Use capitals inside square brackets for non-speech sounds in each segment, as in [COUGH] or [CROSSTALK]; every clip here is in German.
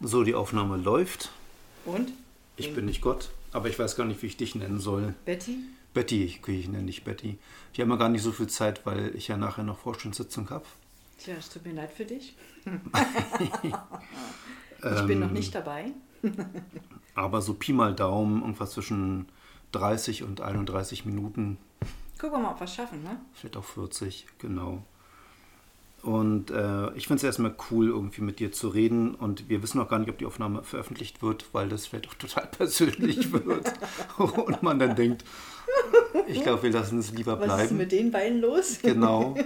So, die Aufnahme läuft. Und? Ich bin nicht Gott, aber ich weiß gar nicht, wie ich dich nennen soll. Betty? Betty, ich, ich nenne dich Betty. Ich habe ja gar nicht so viel Zeit, weil ich ja nachher noch Vorstandssitzung habe. Tja, es tut mir leid für dich. [LAUGHS] ich bin noch nicht dabei. [LAUGHS] Aber so Pi mal Daumen, irgendwas zwischen 30 und 31 Minuten, Gucken wir mal, ob wir es schaffen, ne? vielleicht auch 40, genau. Und äh, ich finde es erstmal cool, irgendwie mit dir zu reden. Und wir wissen noch gar nicht, ob die Aufnahme veröffentlicht wird, weil das vielleicht auch [LAUGHS] total persönlich wird. [LAUGHS] und man dann denkt, ich glaube, wir lassen es lieber Was ist bleiben. mit den beiden los? [LAUGHS] Genau.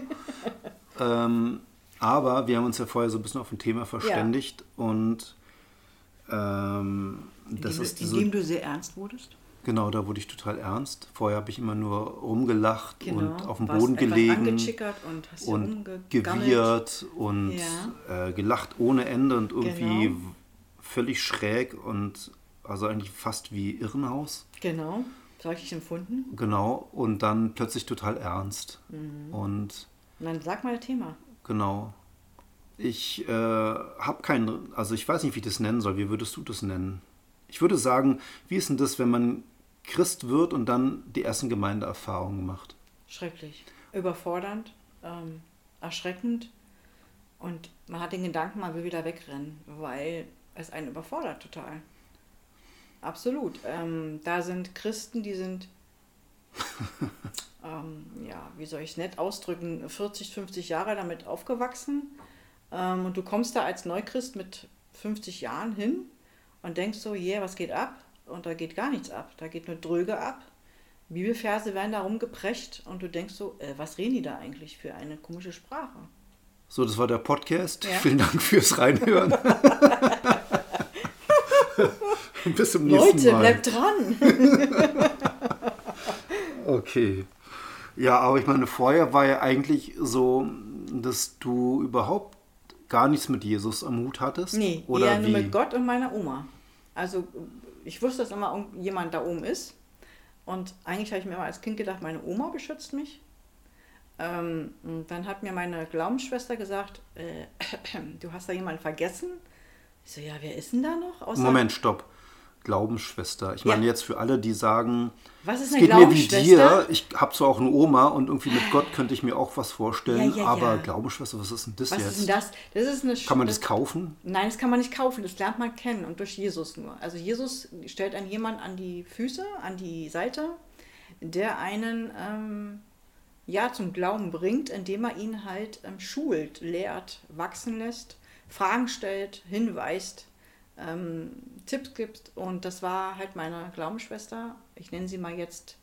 ähm, aber wir haben uns ja vorher so ein bisschen auf ein Thema verständigt und ähm, das indem, ist so, indem du sehr ernst wurdest. Genau, da wurde ich total ernst. Vorher habe ich immer nur rumgelacht Genau. und auf dem Boden gelegen angechickert und hast und gewirrt und äh, gelacht ohne Ende und irgendwie Genau. völlig schräg und also eigentlich fast wie Irrenhaus. Genau, so habe ich empfunden. Genau. Und dann plötzlich total ernst. Mhm. Und Und dann sag mal das Thema. Genau. Ich äh, habe keinen, also ich weiß nicht, wie ich das nennen soll. Wie würdest du das nennen? Ich würde sagen, wie ist denn das, wenn man Christ wird und dann die ersten Gemeindeerfahrungen macht? Schrecklich. Überfordernd, ähm, erschreckend. Und man hat den Gedanken, man will wieder wegrennen, weil es einen überfordert total. Absolut. Ähm, da sind Christen, die sind, [LAUGHS] ähm, ja, wie soll ich es nett ausdrücken, 40, 50 Jahre damit aufgewachsen. Ähm, und du kommst da als Neuchrist mit 50 Jahren hin und denkst so, yeah, was geht ab? Und da geht gar nichts ab. Da geht nur Dröge ab. Bibelverse werden da rumgeprescht und du denkst so, äh, was reden die da eigentlich für eine komische Sprache? So, das war der Podcast. Ja. Vielen Dank fürs Reinhören. [LAUGHS] Bis zum nächsten Leute, Mal. bleibt dran! [LAUGHS] Okay. Ja, aber ich meine, vorher war ja eigentlich so, dass du überhaupt gar nichts mit Jesus am Hut hattest. Nee, Oder eher wie? nur mit Gott und meiner Oma. Also ich wusste, dass immer jemand da oben ist. Und eigentlich habe ich mir immer als Kind gedacht, meine Oma beschützt mich. Ähm, und dann hat mir meine Glaubensschwester gesagt, äh, [CLEARS THROAT] du hast da jemanden vergessen. Ich so, ja, wer ist denn da noch? Außer, Moment, stopp. Glaubensschwester. Ich Ja. meine jetzt für alle, die sagen, Was ist es geht mir wie dir. Ich habe zwar auch eine Oma und irgendwie mit Gott könnte ich mir auch was vorstellen, Ja, ja, aber ja. Glaubensschwester, was ist denn das Was jetzt? ist denn das? Das ist eine Kann man das das- kaufen? Nein, das kann man nicht kaufen, das lernt man kennen und durch Jesus nur. Also Jesus stellt einen jemand an die Füße, an die Seite, der einen ähm, ja zum Glauben bringt, indem er ihn halt ähm, schult, lehrt, wachsen lässt, Fragen stellt, hinweist, ähm, Tipps gibt. Und das war halt meine Glaubensschwester. Ich nenne sie mal jetzt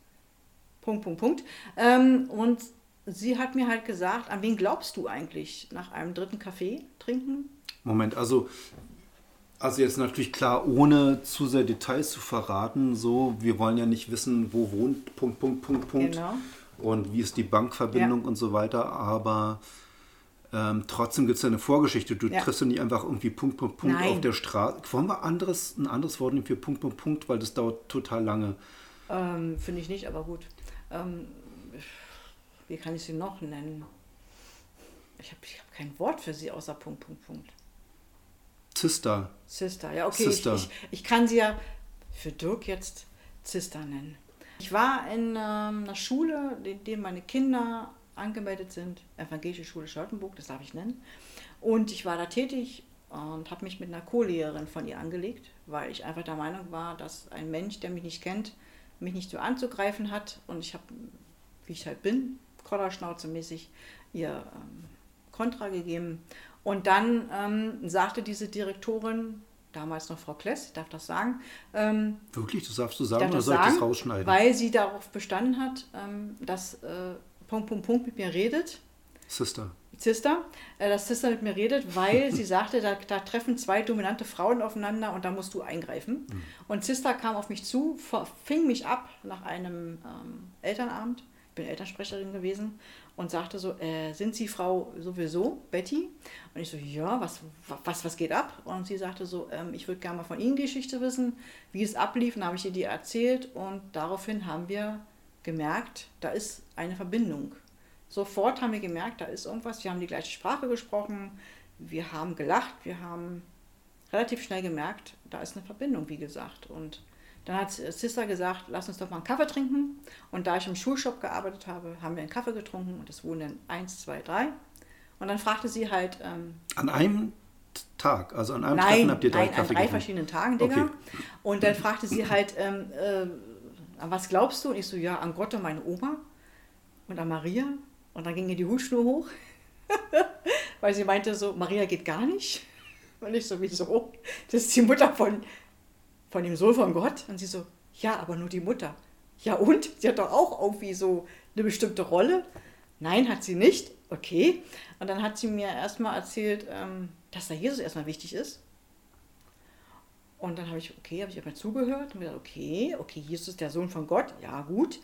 Punkt, Punkt, Punkt. Ähm, und sie hat mir halt gesagt, an wen glaubst du eigentlich nach einem dritten Kaffee trinken? Moment, also, also jetzt natürlich klar, ohne zu sehr Details zu verraten, so, wir wollen ja nicht wissen, wo wohnt, Punkt, Punkt, Punkt, Punkt. Genau. Und wie ist die Bankverbindung Ja. und so weiter, aber ähm, trotzdem gibt es ja eine Vorgeschichte. Du Ja. triffst ja nicht einfach irgendwie Punkt, Punkt, Punkt Nein. auf der Straße. Wollen wir anderes, ein anderes Wort nehmen für Punkt, Punkt, Punkt, weil das dauert total lange. Ähm, Finde ich nicht, aber gut. Ähm, wie kann ich sie noch nennen? Ich habe ich hab kein Wort für sie außer Punkt, Punkt, Punkt. Zister. Sister, ja, okay. Sister. Ich, ich, ich kann sie ja für Dirk jetzt Sister nennen. Ich war in ähm, einer Schule, in der meine Kinder angemeldet sind, Evangelische Schule Charlottenburg, das darf ich nennen. Und ich war da tätig und habe mich mit einer Co-Lehrerin von ihr angelegt, weil ich einfach der Meinung war, dass ein Mensch, der mich nicht kennt, mich nicht so anzugreifen hat. Und ich habe, wie ich halt bin, Kollerschnauze-mäßig, ihr ähm, Kontra gegeben. Und dann ähm, sagte diese Direktorin, damals noch Frau Kless, ich darf das sagen, ähm, Wirklich, das darfst du sagen oder soll ich das rausschneiden? weil sie darauf bestanden hat, ähm, dass äh, Punkt, Punkt, Punkt mit mir redet. Sister. Sister, äh, dass Sister mit mir redet, weil sie [LAUGHS] sagte, da, da treffen zwei dominante Frauen aufeinander und da musst du eingreifen. Und Sister kam auf mich zu, fing mich ab nach einem ähm, Elternabend, ich bin Elternsprecherin gewesen, und sagte so, äh, sind Sie Frau sowieso, Betty? Und ich so, ja, was, was, was geht ab? Und sie sagte so, ähm, ich würde gerne mal von Ihnen die Geschichte wissen, wie es ablief. Und dann habe ich ihr die erzählt und daraufhin haben wir gemerkt, da ist eine Verbindung. Sofort haben wir gemerkt, da ist irgendwas. Wir haben die gleiche Sprache gesprochen, wir haben gelacht, wir haben relativ schnell gemerkt, da ist eine Verbindung, wie gesagt. Und dann hat Sister gesagt, lass uns doch mal einen Kaffee trinken. Und da ich im Schulshop gearbeitet habe, haben wir einen Kaffee getrunken und es wurden dann eins, zwei, drei. Und dann fragte sie halt. Ähm, an einem Tag, also an einem nein, Treffen habt ihr drei nein, Kaffee an drei getrunken? verschiedenen Tagen, Digga. Okay. Und dann fragte sie halt, ähm, äh, an was glaubst du? Und ich so, ja, an Gott und meine Oma und an Maria. Und dann ging ihr die Hutschnur hoch, [LAUGHS] weil sie meinte so, Maria geht gar nicht. [LAUGHS] Und ich so, wieso? Das ist die Mutter von, von dem Sohn von Gott. Und sie so, ja, aber nur die Mutter. Ja und? Sie hat doch auch irgendwie so eine bestimmte Rolle. Nein, hat sie nicht. Okay. Und dann hat sie mir erstmal erzählt, ähm, dass da Jesus erstmal wichtig ist. Und dann habe ich, okay, habe ich aber zugehört und gedacht, okay, okay, Jesus ist der Sohn von Gott, ja gut.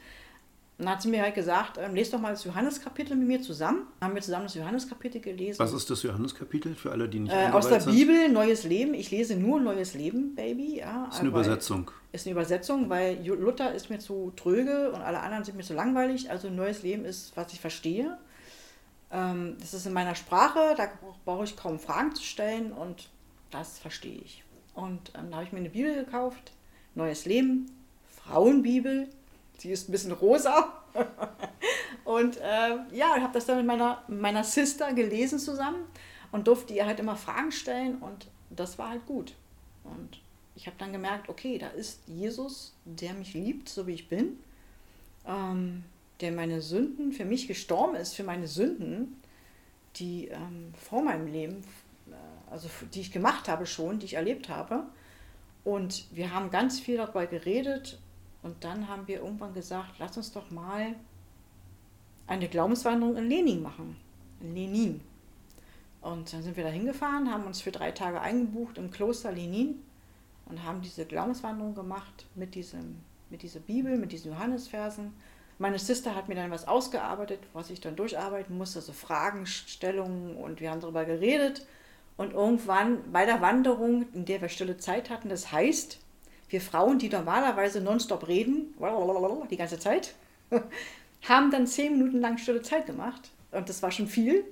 Und dann hat sie mir halt gesagt, ähm, lest doch mal das Johanneskapitel mit mir zusammen. Dann haben wir zusammen das Johanneskapitel gelesen. Was ist das Johanneskapitel für alle, die nicht Äh, aus der sind? Bibel, Neues Leben. Ich lese nur Neues Leben, Baby. Ja, ist eine Übersetzung. Ist eine Übersetzung, weil Luther ist mir zu tröge und alle anderen sind mir zu langweilig. Also Neues Leben ist, was ich verstehe. Ähm, das ist in meiner Sprache, da brauche ich kaum Fragen zu stellen und das verstehe ich. Und ähm, da habe ich mir eine Bibel gekauft, Neues Leben, Frauenbibel. Sie ist ein bisschen rosa. [LAUGHS] und äh, ja, ich habe das dann mit meiner, meiner Sister gelesen zusammen und durfte ihr halt immer Fragen stellen und das war halt gut. Und ich habe dann gemerkt, okay, da ist Jesus, der mich liebt, so wie ich bin, ähm, der meine Sünden, für mich gestorben ist, für meine Sünden, die ähm, vor meinem Leben, also die ich gemacht habe schon, die ich erlebt habe. Und wir haben ganz viel darüber geredet und dann haben wir irgendwann gesagt, lass uns doch mal eine Glaubenswanderung in Lenin machen. In Lenin. Und dann sind wir da hingefahren, haben uns für drei Tage eingebucht im Kloster Lenin und haben diese Glaubenswanderung gemacht mit, diesem, mit dieser Bibel, mit diesen Johannesversen. Meine Sister hat mir dann was ausgearbeitet, was ich dann durcharbeiten musste, so Fragestellungen und wir haben darüber geredet. Und irgendwann bei der Wanderung, in der wir stille Zeit hatten, das heißt, wir Frauen, die normalerweise nonstop reden, die ganze Zeit, [LAUGHS] haben dann zehn Minuten lang stille Zeit gemacht. Und das war schon viel.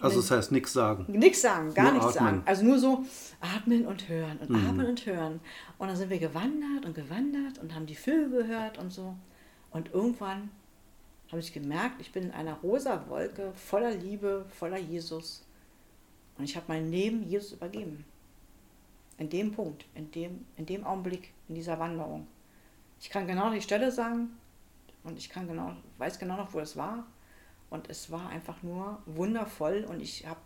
Also das heißt nichts sagen. Nichts sagen, gar Nur nichts atmen. sagen. Also nur so atmen und hören und Mhm. atmen und hören. Und dann sind wir gewandert und gewandert und haben die Vögel gehört und so. Und irgendwann habe ich gemerkt, ich bin in einer rosa Wolke voller Liebe, voller Jesus. Und ich habe mein Leben Jesus übergeben. In dem Punkt, in dem, in dem Augenblick, in dieser Wanderung. Ich kann genau die Stelle sagen und ich kann genau, weiß genau noch, wo es war. Und es war einfach nur wundervoll und ich habe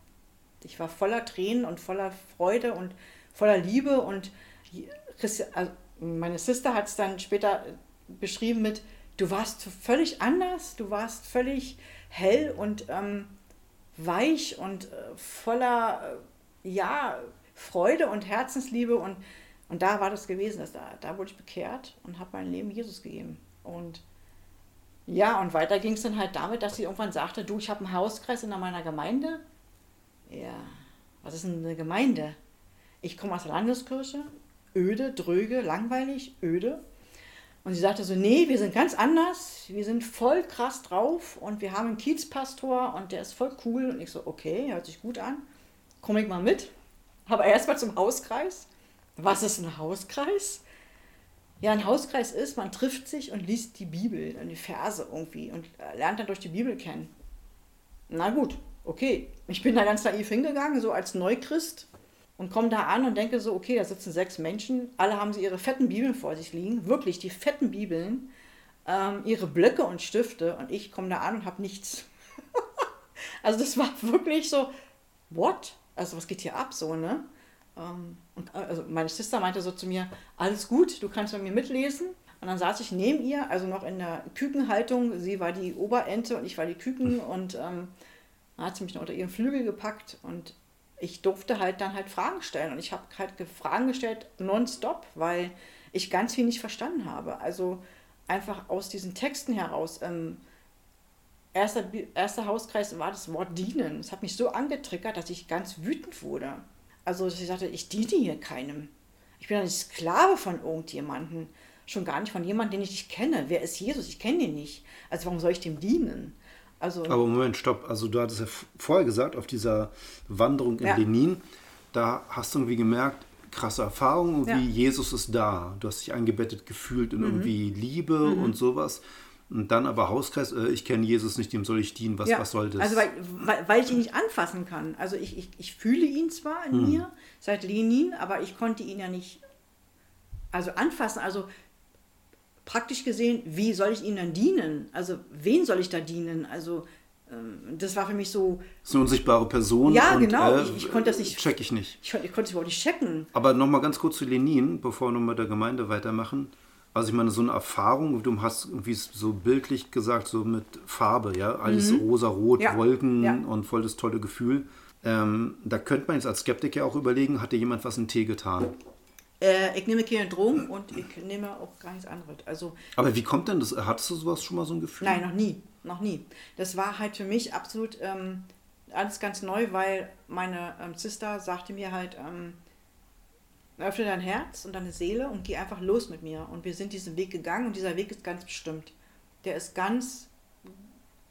ich war voller Tränen und voller Freude und voller Liebe und also meine Sister hat es dann später beschrieben mit, du warst völlig anders, du warst völlig hell und ähm, weich und äh, voller äh, ja, Freude und Herzensliebe und, und da war das gewesen, dass da, da wurde ich bekehrt und habe mein Leben Jesus gegeben und ja, und weiter ging es dann halt damit, dass sie irgendwann sagte, du, ich habe einen Hauskreis in meiner Gemeinde. Ja, was ist denn eine Gemeinde? Ich komme aus der Landeskirche, öde, dröge, langweilig, öde. Und sie sagte so, nee, wir sind ganz anders, wir sind voll krass drauf und wir haben einen Kiezpastor und der ist voll cool. Und ich so, okay, hört sich gut an, komme ich mal mit. Aber erstmal zum Hauskreis. Was ist ein Hauskreis? Ja, ein Hauskreis ist, man trifft sich und liest die Bibel, die Verse irgendwie und lernt dann durch die Bibel kennen. Na gut, okay. Ich bin da ganz naiv hingegangen, so als Neuchrist und komme da an und denke so, okay, da sitzen sechs Menschen, alle haben sie ihre fetten Bibeln vor sich liegen, wirklich die fetten Bibeln, ähm, ihre Blöcke und Stifte und ich komme da an und habe nichts. [LAUGHS] also das war wirklich so, what? Also was geht hier ab so, ne? Ähm, und äh, also meine Schwester meinte so zu mir, alles gut, du kannst mit mir mitlesen. Und dann saß ich neben ihr, also noch in der Kükenhaltung. Sie war die Oberente und ich war die Küken. Und ähm, dann hat sie mich noch unter ihren Flügel gepackt und ich durfte halt dann halt Fragen stellen. Und ich habe halt ge- Fragen gestellt nonstop, weil ich ganz viel nicht verstanden habe. Also einfach aus diesen Texten heraus. Ähm, erster, erster Hauskreis war das Wort dienen. Es hat mich so angetriggert, dass ich ganz wütend wurde. Also dass ich sagte, ich diene hier keinem. Ich bin doch nicht Sklave von irgendjemandem. Schon gar nicht von jemandem, den ich nicht kenne. Wer ist Jesus? Ich kenne den nicht. Also warum soll ich dem dienen? Also Aber Moment, stopp. Also du hattest ja vorher gesagt, auf dieser Wanderung in Ja. Lenin, da hast du irgendwie gemerkt, krasse Erfahrung, wie Ja. Jesus ist da. Du hast dich eingebettet gefühlt Mhm. in irgendwie Liebe und sowas. Und dann aber Hauskreis, äh, ich kenne Jesus nicht, dem soll ich dienen, was, Ja, was soll das? Also weil, weil, weil ich ihn nicht anfassen kann. Also ich, ich, ich fühle ihn zwar in mir seit Lenin, aber ich konnte ihn ja nicht also anfassen. Also praktisch gesehen, wie soll ich ihm dann dienen? Also wen soll ich da dienen? Also ähm, das war für mich so, das ist eine unsichtbare Person. Ja, und, genau, Äh, ich- ich konnte das nicht- Check ich nicht. ich, ich konnte es überhaupt nicht checken. Aber nochmal ganz kurz zu Lenin, bevor wir noch mit der Gemeinde weitermachen. Also ich meine, so eine Erfahrung, du hast irgendwie so bildlich gesagt, so mit Farbe, ja, alles rosa-rot, Mhm. Ja, Wolken ja. und voll das tolle Gefühl. Ähm, da könnte man jetzt als Skeptiker auch überlegen, hat dir jemand was in Tee getan? Äh, ich nehme keine Drogen und ich nehme auch gar nichts anderes. Also Aber wie kommt denn das? Hattest du sowas schon mal so ein Gefühl? Nein, noch nie, noch nie. Das war halt für mich absolut ähm, alles ganz neu, weil meine ähm, Sister sagte mir halt, ähm, öffne dein Herz und deine Seele und geh einfach los mit mir. Und wir sind diesen Weg gegangen und dieser Weg ist ganz bestimmt. Der ist ganz,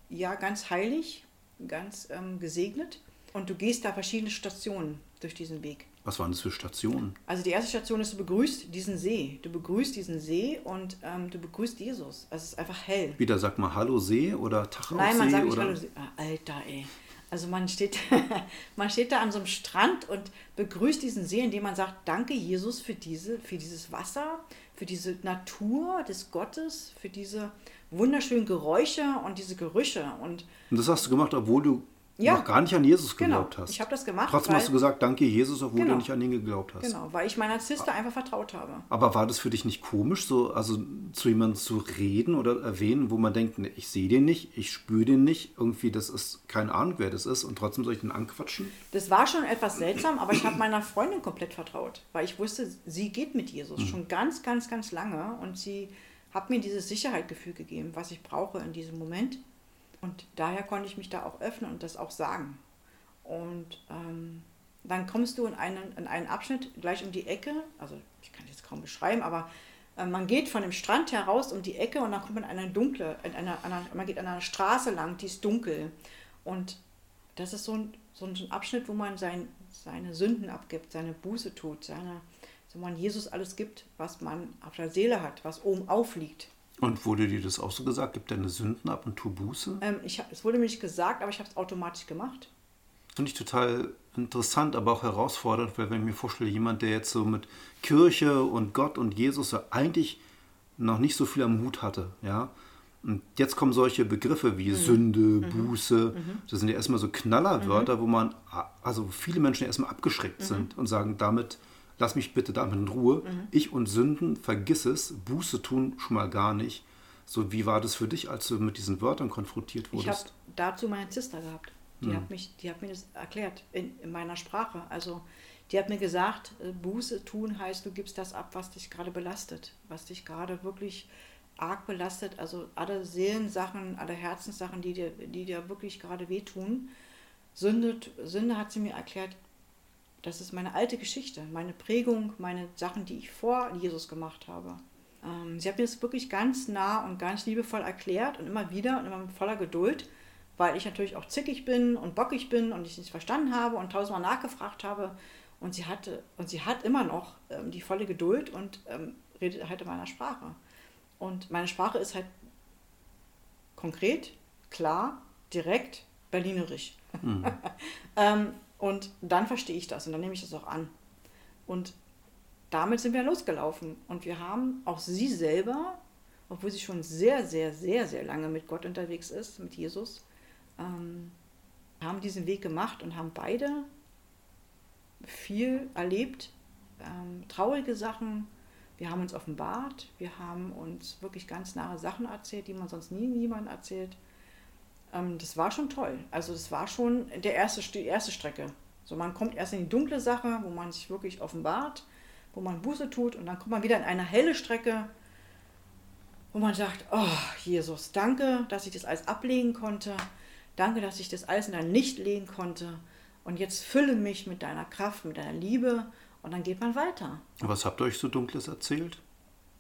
ja, ganz heilig, ganz ähm, gesegnet. Und du gehst da verschiedene Stationen durch diesen Weg. Was waren das für Stationen? Also die erste Station ist, du begrüßt diesen See. Du begrüßt diesen See und ähm, du begrüßt Jesus. Also es ist einfach hell. Wieder sag mal Hallo See oder Tag Nein, man See sagt nicht oder Hallo. Ah, Alter, ey. Also man steht, [LAUGHS] man steht da an so einem Strand und begrüßt diesen See, indem man sagt, danke Jesus für, diese, für dieses Wasser, für diese Natur des Gottes, für diese wunderschönen Geräusche und diese Gerüche. Und Und das hast du gemacht, obwohl du Ja. noch gar nicht an Jesus Genau, geglaubt hast. ich habe das gemacht, Trotzdem hast weil- du gesagt, danke Jesus, obwohl Genau. du nicht an ihn geglaubt hast. genau, weil ich meiner Sister einfach vertraut habe. Aber war das für dich nicht komisch, so also zu jemandem zu reden oder erwähnen, wo man denkt, nee, ich sehe den nicht, ich spüre den nicht, irgendwie, das ist keine Ahnung, wer das ist und trotzdem soll ich den anquatschen? Das war schon etwas seltsam, aber ich habe meiner Freundin komplett vertraut, weil ich wusste, sie geht mit Jesus schon ganz, ganz, ganz lange und sie hat mir dieses Sicherheitsgefühl gegeben, was ich brauche in diesem Moment. Und daher konnte ich mich da auch öffnen und das auch sagen. Und ähm, dann kommst du in einen, in einen Abschnitt gleich um die Ecke, also ich kann jetzt kaum beschreiben, aber äh, man geht von dem Strand heraus um die Ecke und dann kommt man in eine dunkle, in einer, einer, man geht an einer Straße lang, die ist dunkel. Und das ist so ein, so ein Abschnitt, wo man sein, seine Sünden abgibt, seine Buße tut, seine, wo man Jesus alles gibt, was man auf der Seele hat, was oben aufliegt. Und wurde dir das auch so gesagt, gib deine Sünden ab und tu Buße? Ähm, ich, hab- es wurde mir nicht gesagt, aber ich habe es automatisch gemacht. Finde ich total interessant, aber auch herausfordernd, weil wenn ich mir vorstelle, jemand, der jetzt so mit Kirche und Gott und Jesus so eigentlich noch nicht so viel am Hut hatte, ja. Und jetzt kommen solche Begriffe wie Sünde, Buße. Das sind ja erstmal so Knallerwörter, wo man, also viele Menschen erstmal abgeschreckt sind und sagen, damit, lass mich bitte damit in Ruhe. Ich und Sünden, vergiss es, Buße tun schon mal gar nicht. So, wie war das für dich, als du mit diesen Wörtern konfrontiert Ich habe wurdest? dazu meine Sister gehabt. Die, hat mich, die hat mir das erklärt in, in meiner Sprache. Also die hat mir gesagt, äh, Buße tun heißt, du gibst das ab, was dich gerade belastet, was dich gerade wirklich arg belastet. Also alle Seelensachen, alle Herzenssachen, die dir, die dir wirklich gerade wehtun. Sünde, Sünde hat sie mir erklärt, das ist meine alte Geschichte, meine Prägung, meine Sachen, die ich vor Jesus gemacht habe. Ähm, sie hat mir das wirklich ganz nah und ganz liebevoll erklärt und immer wieder und immer mit voller Geduld, weil ich natürlich auch zickig bin und bockig bin und ich nicht verstanden habe und tausendmal nachgefragt habe. Und sie hatte, und sie hat immer noch ähm, die volle Geduld und ähm, redet halt in meiner Sprache. Und meine Sprache ist halt konkret, klar, direkt, berlinerisch. [LAUGHS] ähm, und dann verstehe ich das und dann nehme ich das auch an. Und damit sind wir losgelaufen. Und wir haben auch sie selber, obwohl sie schon sehr, sehr, sehr, sehr lange mit Gott unterwegs ist, mit Jesus, ähm, haben diesen Weg gemacht und haben beide viel erlebt, ähm, traurige Sachen. Wir haben uns offenbart, wir haben uns wirklich ganz nahe Sachen erzählt, die man sonst nie niemandem erzählt. Ähm, das war schon toll. Also das war schon der erste, die erste Strecke. So, man kommt erst in die dunkle Sache, wo man sich wirklich offenbart, wo man Buße tut und dann kommt man wieder in eine helle Strecke, wo man sagt, oh Jesus, danke, dass ich das alles ablegen konnte. Danke, dass ich das alles in dein Licht legen konnte. Und jetzt fülle mich mit deiner Kraft, mit deiner Liebe. Und dann geht man weiter. Was habt ihr euch so Dunkles erzählt?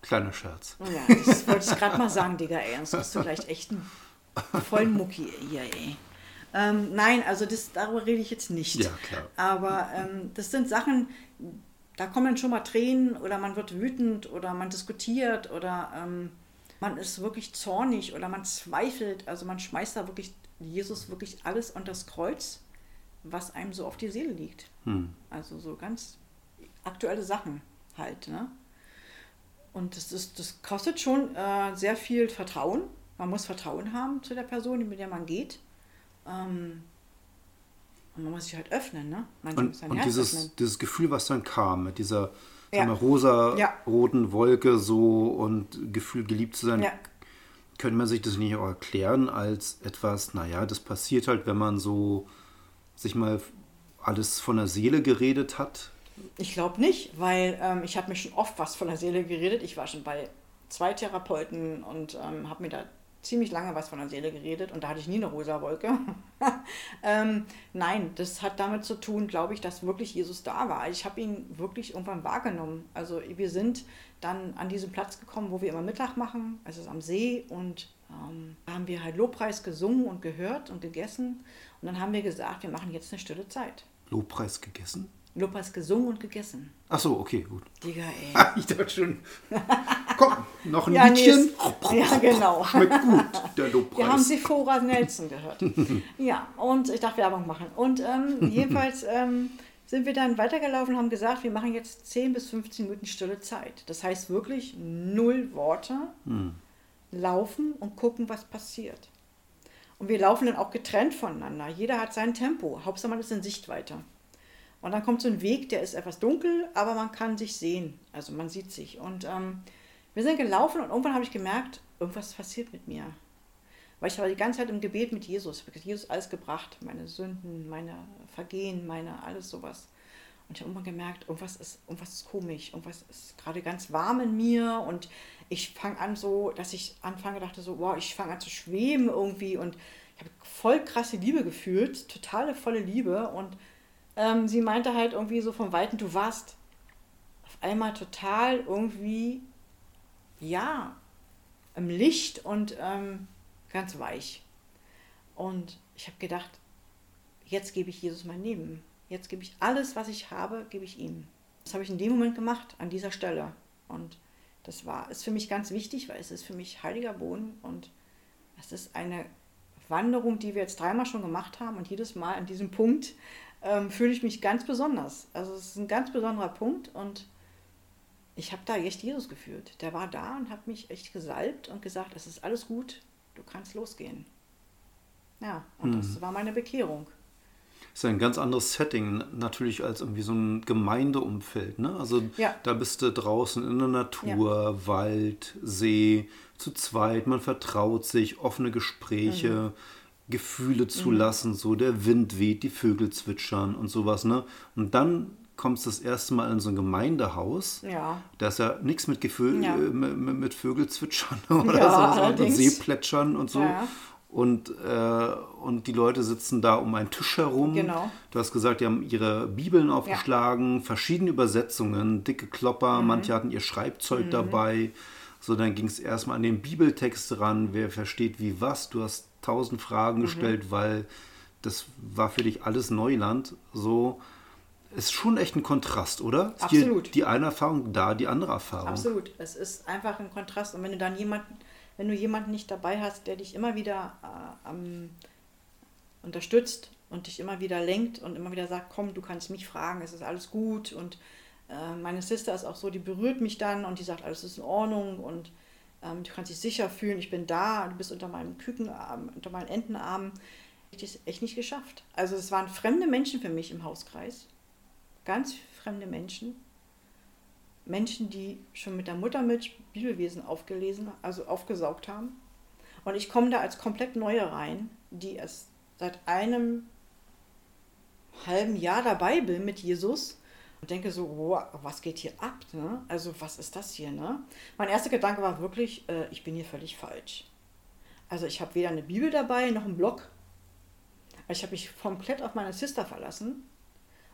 Kleiner Scherz. Oh ja, das wollte ich gerade mal sagen, Digga, ey. Sonst bist du vielleicht echt ein voll Mucki hier, ey. Ähm, nein, also das, darüber rede ich jetzt nicht. Ja, klar. Aber ähm, das sind Sachen, da kommen schon mal Tränen oder man wird wütend oder man diskutiert oder ähm, man ist wirklich zornig oder man zweifelt. Also man schmeißt da wirklich Jesus wirklich alles unter das Kreuz, was einem so auf die Seele liegt. Hm. Also so ganz aktuelle Sachen halt. Ne? Und das, ist, das kostet schon äh, sehr viel Vertrauen. Man muss Vertrauen haben zu der Person, mit der man geht. Ähm, und man muss sich halt öffnen, ne? Man und, und dieses, dieses Gefühl, was dann kam, mit dieser ja. rosa-roten ja. Wolke so und Gefühl, geliebt zu sein, ja. könnte man sich das nicht auch erklären als etwas, naja, das passiert halt, wenn man so sich mal alles von der Seele geredet hat? Ich glaube nicht, weil ähm, ich habe mir schon oft was von der Seele geredet. Ich war schon bei zwei Therapeuten und ähm, habe mir da ziemlich lange was von der Seele geredet und da hatte ich nie eine rosa Wolke. [LAUGHS] ähm, nein, das hat damit zu tun, glaube ich, dass wirklich Jesus da war. Ich habe ihn wirklich irgendwann wahrgenommen. Also wir sind dann an diesen Platz gekommen, wo wir immer Mittag machen, es ist am See und ähm, da haben wir halt Lobpreis gesungen und gehört und gegessen und dann haben wir gesagt, wir machen jetzt eine stille Zeit. Lobpreis gegessen? Lobpreis gesungen und gegessen. Ach so, okay, gut. Digga, ey. [LAUGHS] ich dachte schon. Komm, noch ein ja, Liedchen. Nee, ja, genau. [LAUGHS] Schmeckt gut, der Lobpreis. Wir haben sie Sephora Nelson gehört. [LAUGHS] ja, und ich darf Werbung machen. Und ähm, jedenfalls ähm, sind wir dann weitergelaufen und haben gesagt, wir machen jetzt 10 bis 15 Minuten stille Zeit. Das heißt wirklich null Worte, hm. laufen und gucken, was passiert. Und wir laufen dann auch getrennt voneinander. Jeder hat sein Tempo. Hauptsache man ist in Sichtweite. Und dann kommt so ein Weg, der ist etwas dunkel, aber man kann sich sehen. Also man sieht sich. Und ähm, wir sind gelaufen und irgendwann habe ich gemerkt, irgendwas passiert mit mir. Weil ich war die ganze Zeit im Gebet mit Jesus. Ich habe Jesus alles gebracht. Meine Sünden, meine Vergehen, meine alles sowas. Und ich habe irgendwann gemerkt, irgendwas ist, irgendwas ist komisch. Irgendwas ist gerade ganz warm in mir. Und ich fange an so, dass ich anfange, dachte so, wow, ich fange an zu schweben irgendwie. Und ich habe voll krasse Liebe gefühlt. Totale volle Liebe. Und ähm, sie meinte halt irgendwie so vom Weiten, du warst auf einmal total irgendwie, ja, im Licht und ähm, ganz weich. Und ich habe gedacht, jetzt gebe ich Jesus mein Leben. Jetzt gebe ich alles, was ich habe, gebe ich ihm. Das habe ich in dem Moment gemacht, an dieser Stelle. Und das war, ist für mich ganz wichtig, weil es ist für mich heiliger Boden und es ist eine Wanderung, die wir jetzt dreimal schon gemacht haben und jedes Mal an diesem Punkt ähm, fühle ich mich ganz besonders. Also es ist ein ganz besonderer Punkt und ich habe da echt Jesus gefühlt. Der war da und hat mich echt gesalbt und gesagt, es ist alles gut, du kannst losgehen. Ja, und mhm. das war meine Bekehrung. Das ist ein ganz anderes Setting natürlich als irgendwie so ein Gemeindeumfeld. Ne? Also ja. da bist du draußen in der Natur, ja. Wald, See, zu zweit, man vertraut sich, offene Gespräche. Mhm Gefühle zulassen, mhm. so der Wind weht, die Vögel zwitschern und sowas, ne? Und dann kommst du das erste Mal in so ein Gemeindehaus. Ja. Da ist ja nichts mit Gefühl, ja. äh, mit, mit Vögel zwitschern [LAUGHS] oder ja, so, und Seeplätschern und so. Ja. Und, äh, und die Leute sitzen da um einen Tisch herum. Genau. Du hast gesagt, die haben ihre Bibeln aufgeschlagen, verschiedene Übersetzungen, dicke Klopper, mhm. manche hatten ihr Schreibzeug mhm. dabei. So, dann ging es erstmal an den Bibeltext ran, wer versteht wie was. Du hast tausend Fragen mhm. gestellt, weil das war für dich alles Neuland. So ist schon echt ein Kontrast, oder? Absolut. Die, die eine Erfahrung da, die andere Erfahrung. Absolut. Es ist einfach ein Kontrast. Und wenn du dann jemanden, wenn du jemanden nicht dabei hast, der dich immer wieder äh, ähm, unterstützt und dich immer wieder lenkt und immer wieder sagt, komm, du kannst mich fragen, es ist alles gut. Und äh, meine Sister ist auch so, die berührt mich dann und die sagt, alles ist in Ordnung und du kannst dich sicher fühlen, ich bin da, du bist unter meinem Kükenarm, unter meinen Entenarmen. Ich habe es echt nicht geschafft. Also es waren fremde Menschen für mich im Hauskreis. Ganz fremde Menschen. Menschen, die schon mit der Muttermilch Bibelwesen aufgelesen, also aufgesaugt haben. Und ich komme da als komplett Neue rein, die erst seit einem halben Jahr dabei bin mit Jesus und denke so, wow, was geht hier ab? Ne? Also was ist das hier? Ne? Mein erster Gedanke war wirklich, äh, ich bin hier völlig falsch. Also ich habe weder eine Bibel dabei noch einen Blog. Ich habe mich komplett auf meine Sister verlassen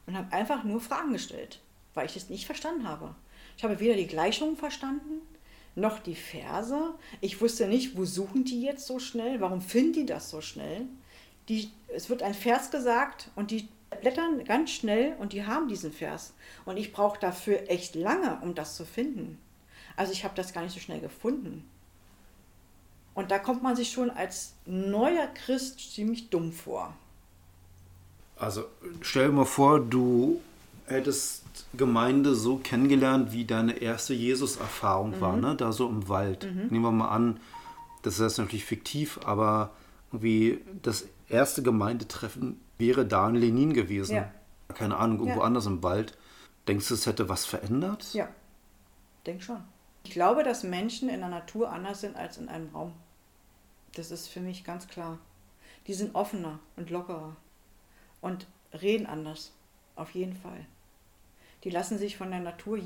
und habe einfach nur Fragen gestellt, weil ich es nicht verstanden habe. Ich habe weder die Gleichungen verstanden, noch die Verse. Ich wusste nicht, wo suchen die jetzt so schnell, warum finden die das so schnell. Die, es wird ein Vers gesagt und die Blättern ganz schnell und die haben diesen Vers. Und ich brauche dafür echt lange, um das zu finden. Also ich habe das gar nicht so schnell gefunden. Und da kommt man sich schon als neuer Christ ziemlich dumm vor. Also stell dir mal vor, du hättest Gemeinde so kennengelernt, wie deine erste Jesus-Erfahrung mhm. war, ne? da so im Wald. Mhm. Nehmen wir mal an, das ist natürlich fiktiv, aber wie das erste Gemeindetreffen wäre da in Lenin gewesen. Ja. Keine Ahnung, irgendwo ja. anders im Wald. Denkst du, es hätte was verändert? Ja, denk schon. Ich glaube, dass Menschen in der Natur anders sind als in einem Raum. Das ist für mich ganz klar. Die sind offener und lockerer und reden anders. Auf jeden Fall. Die lassen sich von der Natur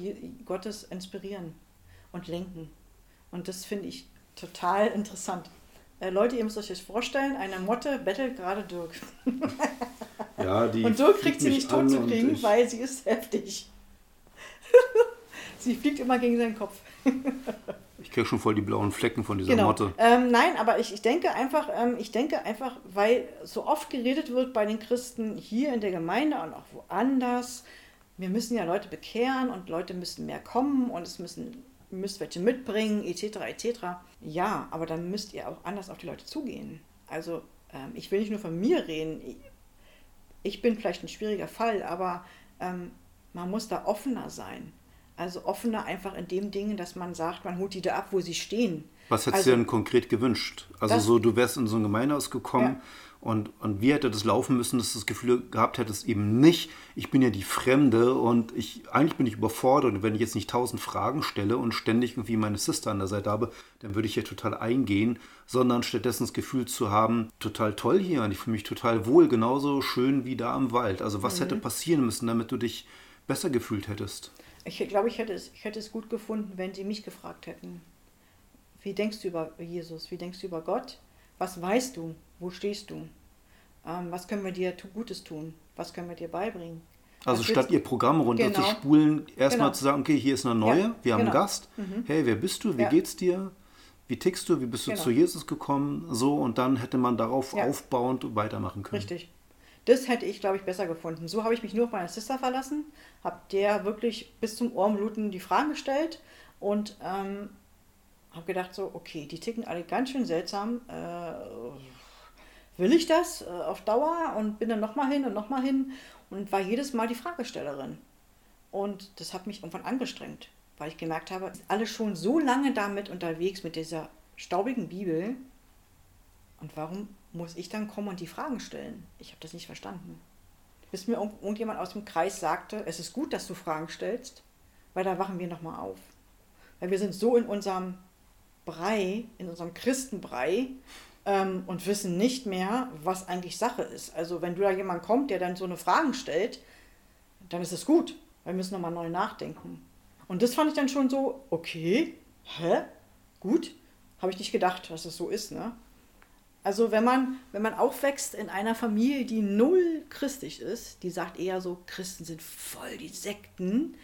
Gottes inspirieren und lenken. Und das finde ich total interessant. Äh, Leute, ihr müsst euch das vorstellen, eine Motte bettelt gerade Dirk. [LAUGHS] Ja, die und Dirk kriegt sie nicht tot zu kriegen, weil sie ist heftig. [LAUGHS] sie fliegt immer gegen seinen Kopf. ich kriege schon voll die blauen Flecken von dieser genau. Motte. Ähm, nein, aber ich, ich denke einfach, ähm, ich denke einfach, weil so oft geredet wird bei den Christen hier in der Gemeinde und auch woanders, wir müssen ja Leute bekehren und Leute müssen mehr kommen und es müssen müsst welche mitbringen, etc., etc. Ja, aber dann müsst ihr auch anders auf die Leute zugehen. Also ähm, ich will nicht nur von mir reden. Ich bin vielleicht ein schwieriger Fall, aber ähm, man muss da offener sein. Also offener einfach in dem Dingen, dass man sagt, man holt die da ab, wo sie stehen. Was hättest also, du denn konkret gewünscht? Also so, du wärst in so ein Gemeindehaus gekommen ja. Und, und wie hätte das laufen müssen, dass du das Gefühl gehabt hättest, eben nicht, ich bin ja die Fremde und ich, eigentlich bin ich überfordert und wenn ich jetzt nicht tausend Fragen stelle und ständig irgendwie meine Sister an der Seite habe, dann würde ich ja total eingehen, sondern stattdessen das Gefühl zu haben, total toll hier und ich fühle mich total wohl, genauso schön wie da im Wald. Also was mhm. hätte passieren müssen, damit du dich besser gefühlt hättest? Ich glaube, ich hätte, es, ich hätte es gut gefunden, wenn sie mich gefragt hätten. Wie denkst du über Jesus? Wie denkst du über Gott? Was weißt du? Wo stehst du? Ähm, was können wir dir Gutes tun? Was können wir dir beibringen? Also was statt ihr Programm runterzuspulen, genau. erstmal genau. zu sagen, okay, hier ist eine neue, ja, wir haben genau. einen Gast. Mhm. Hey, wer bist du? Wie ja. geht's dir? Wie tickst du? Wie bist du genau. zu Jesus gekommen? So, und dann hätte man darauf ja. aufbauend weitermachen können. Richtig. Das hätte ich, glaube ich, besser gefunden. So habe ich mich nur auf meine Sister verlassen, habe der wirklich bis zum Ohrenbluten die Fragen gestellt und ähm, habe gedacht so, okay, die ticken alle ganz schön seltsam. Äh, will ich das äh, auf Dauer? Und bin dann nochmal hin und nochmal hin und war jedes Mal die Fragestellerin. Und das hat mich irgendwann angestrengt, weil ich gemerkt habe, alle schon so lange damit unterwegs mit dieser staubigen Bibel. Und warum muss ich dann kommen und die Fragen stellen? Ich habe das nicht verstanden. Bis mir irgendjemand aus dem Kreis sagte, es ist gut, dass du Fragen stellst, weil da wachen wir nochmal auf. Weil wir sind so in unserem Brei, in unserem Christenbrei, ähm, und wissen nicht mehr, was eigentlich Sache ist. Also wenn du da jemand kommt, der dann so eine Fragen stellt, dann ist es gut. Wir müssen nochmal neu nachdenken. Und das fand ich dann schon so, okay, hä? Gut, habe ich nicht gedacht, dass es so ist, ne? Also wenn man, wenn man aufwächst in einer Familie, die null christlich ist, die sagt eher so, Christen sind voll die Sekten,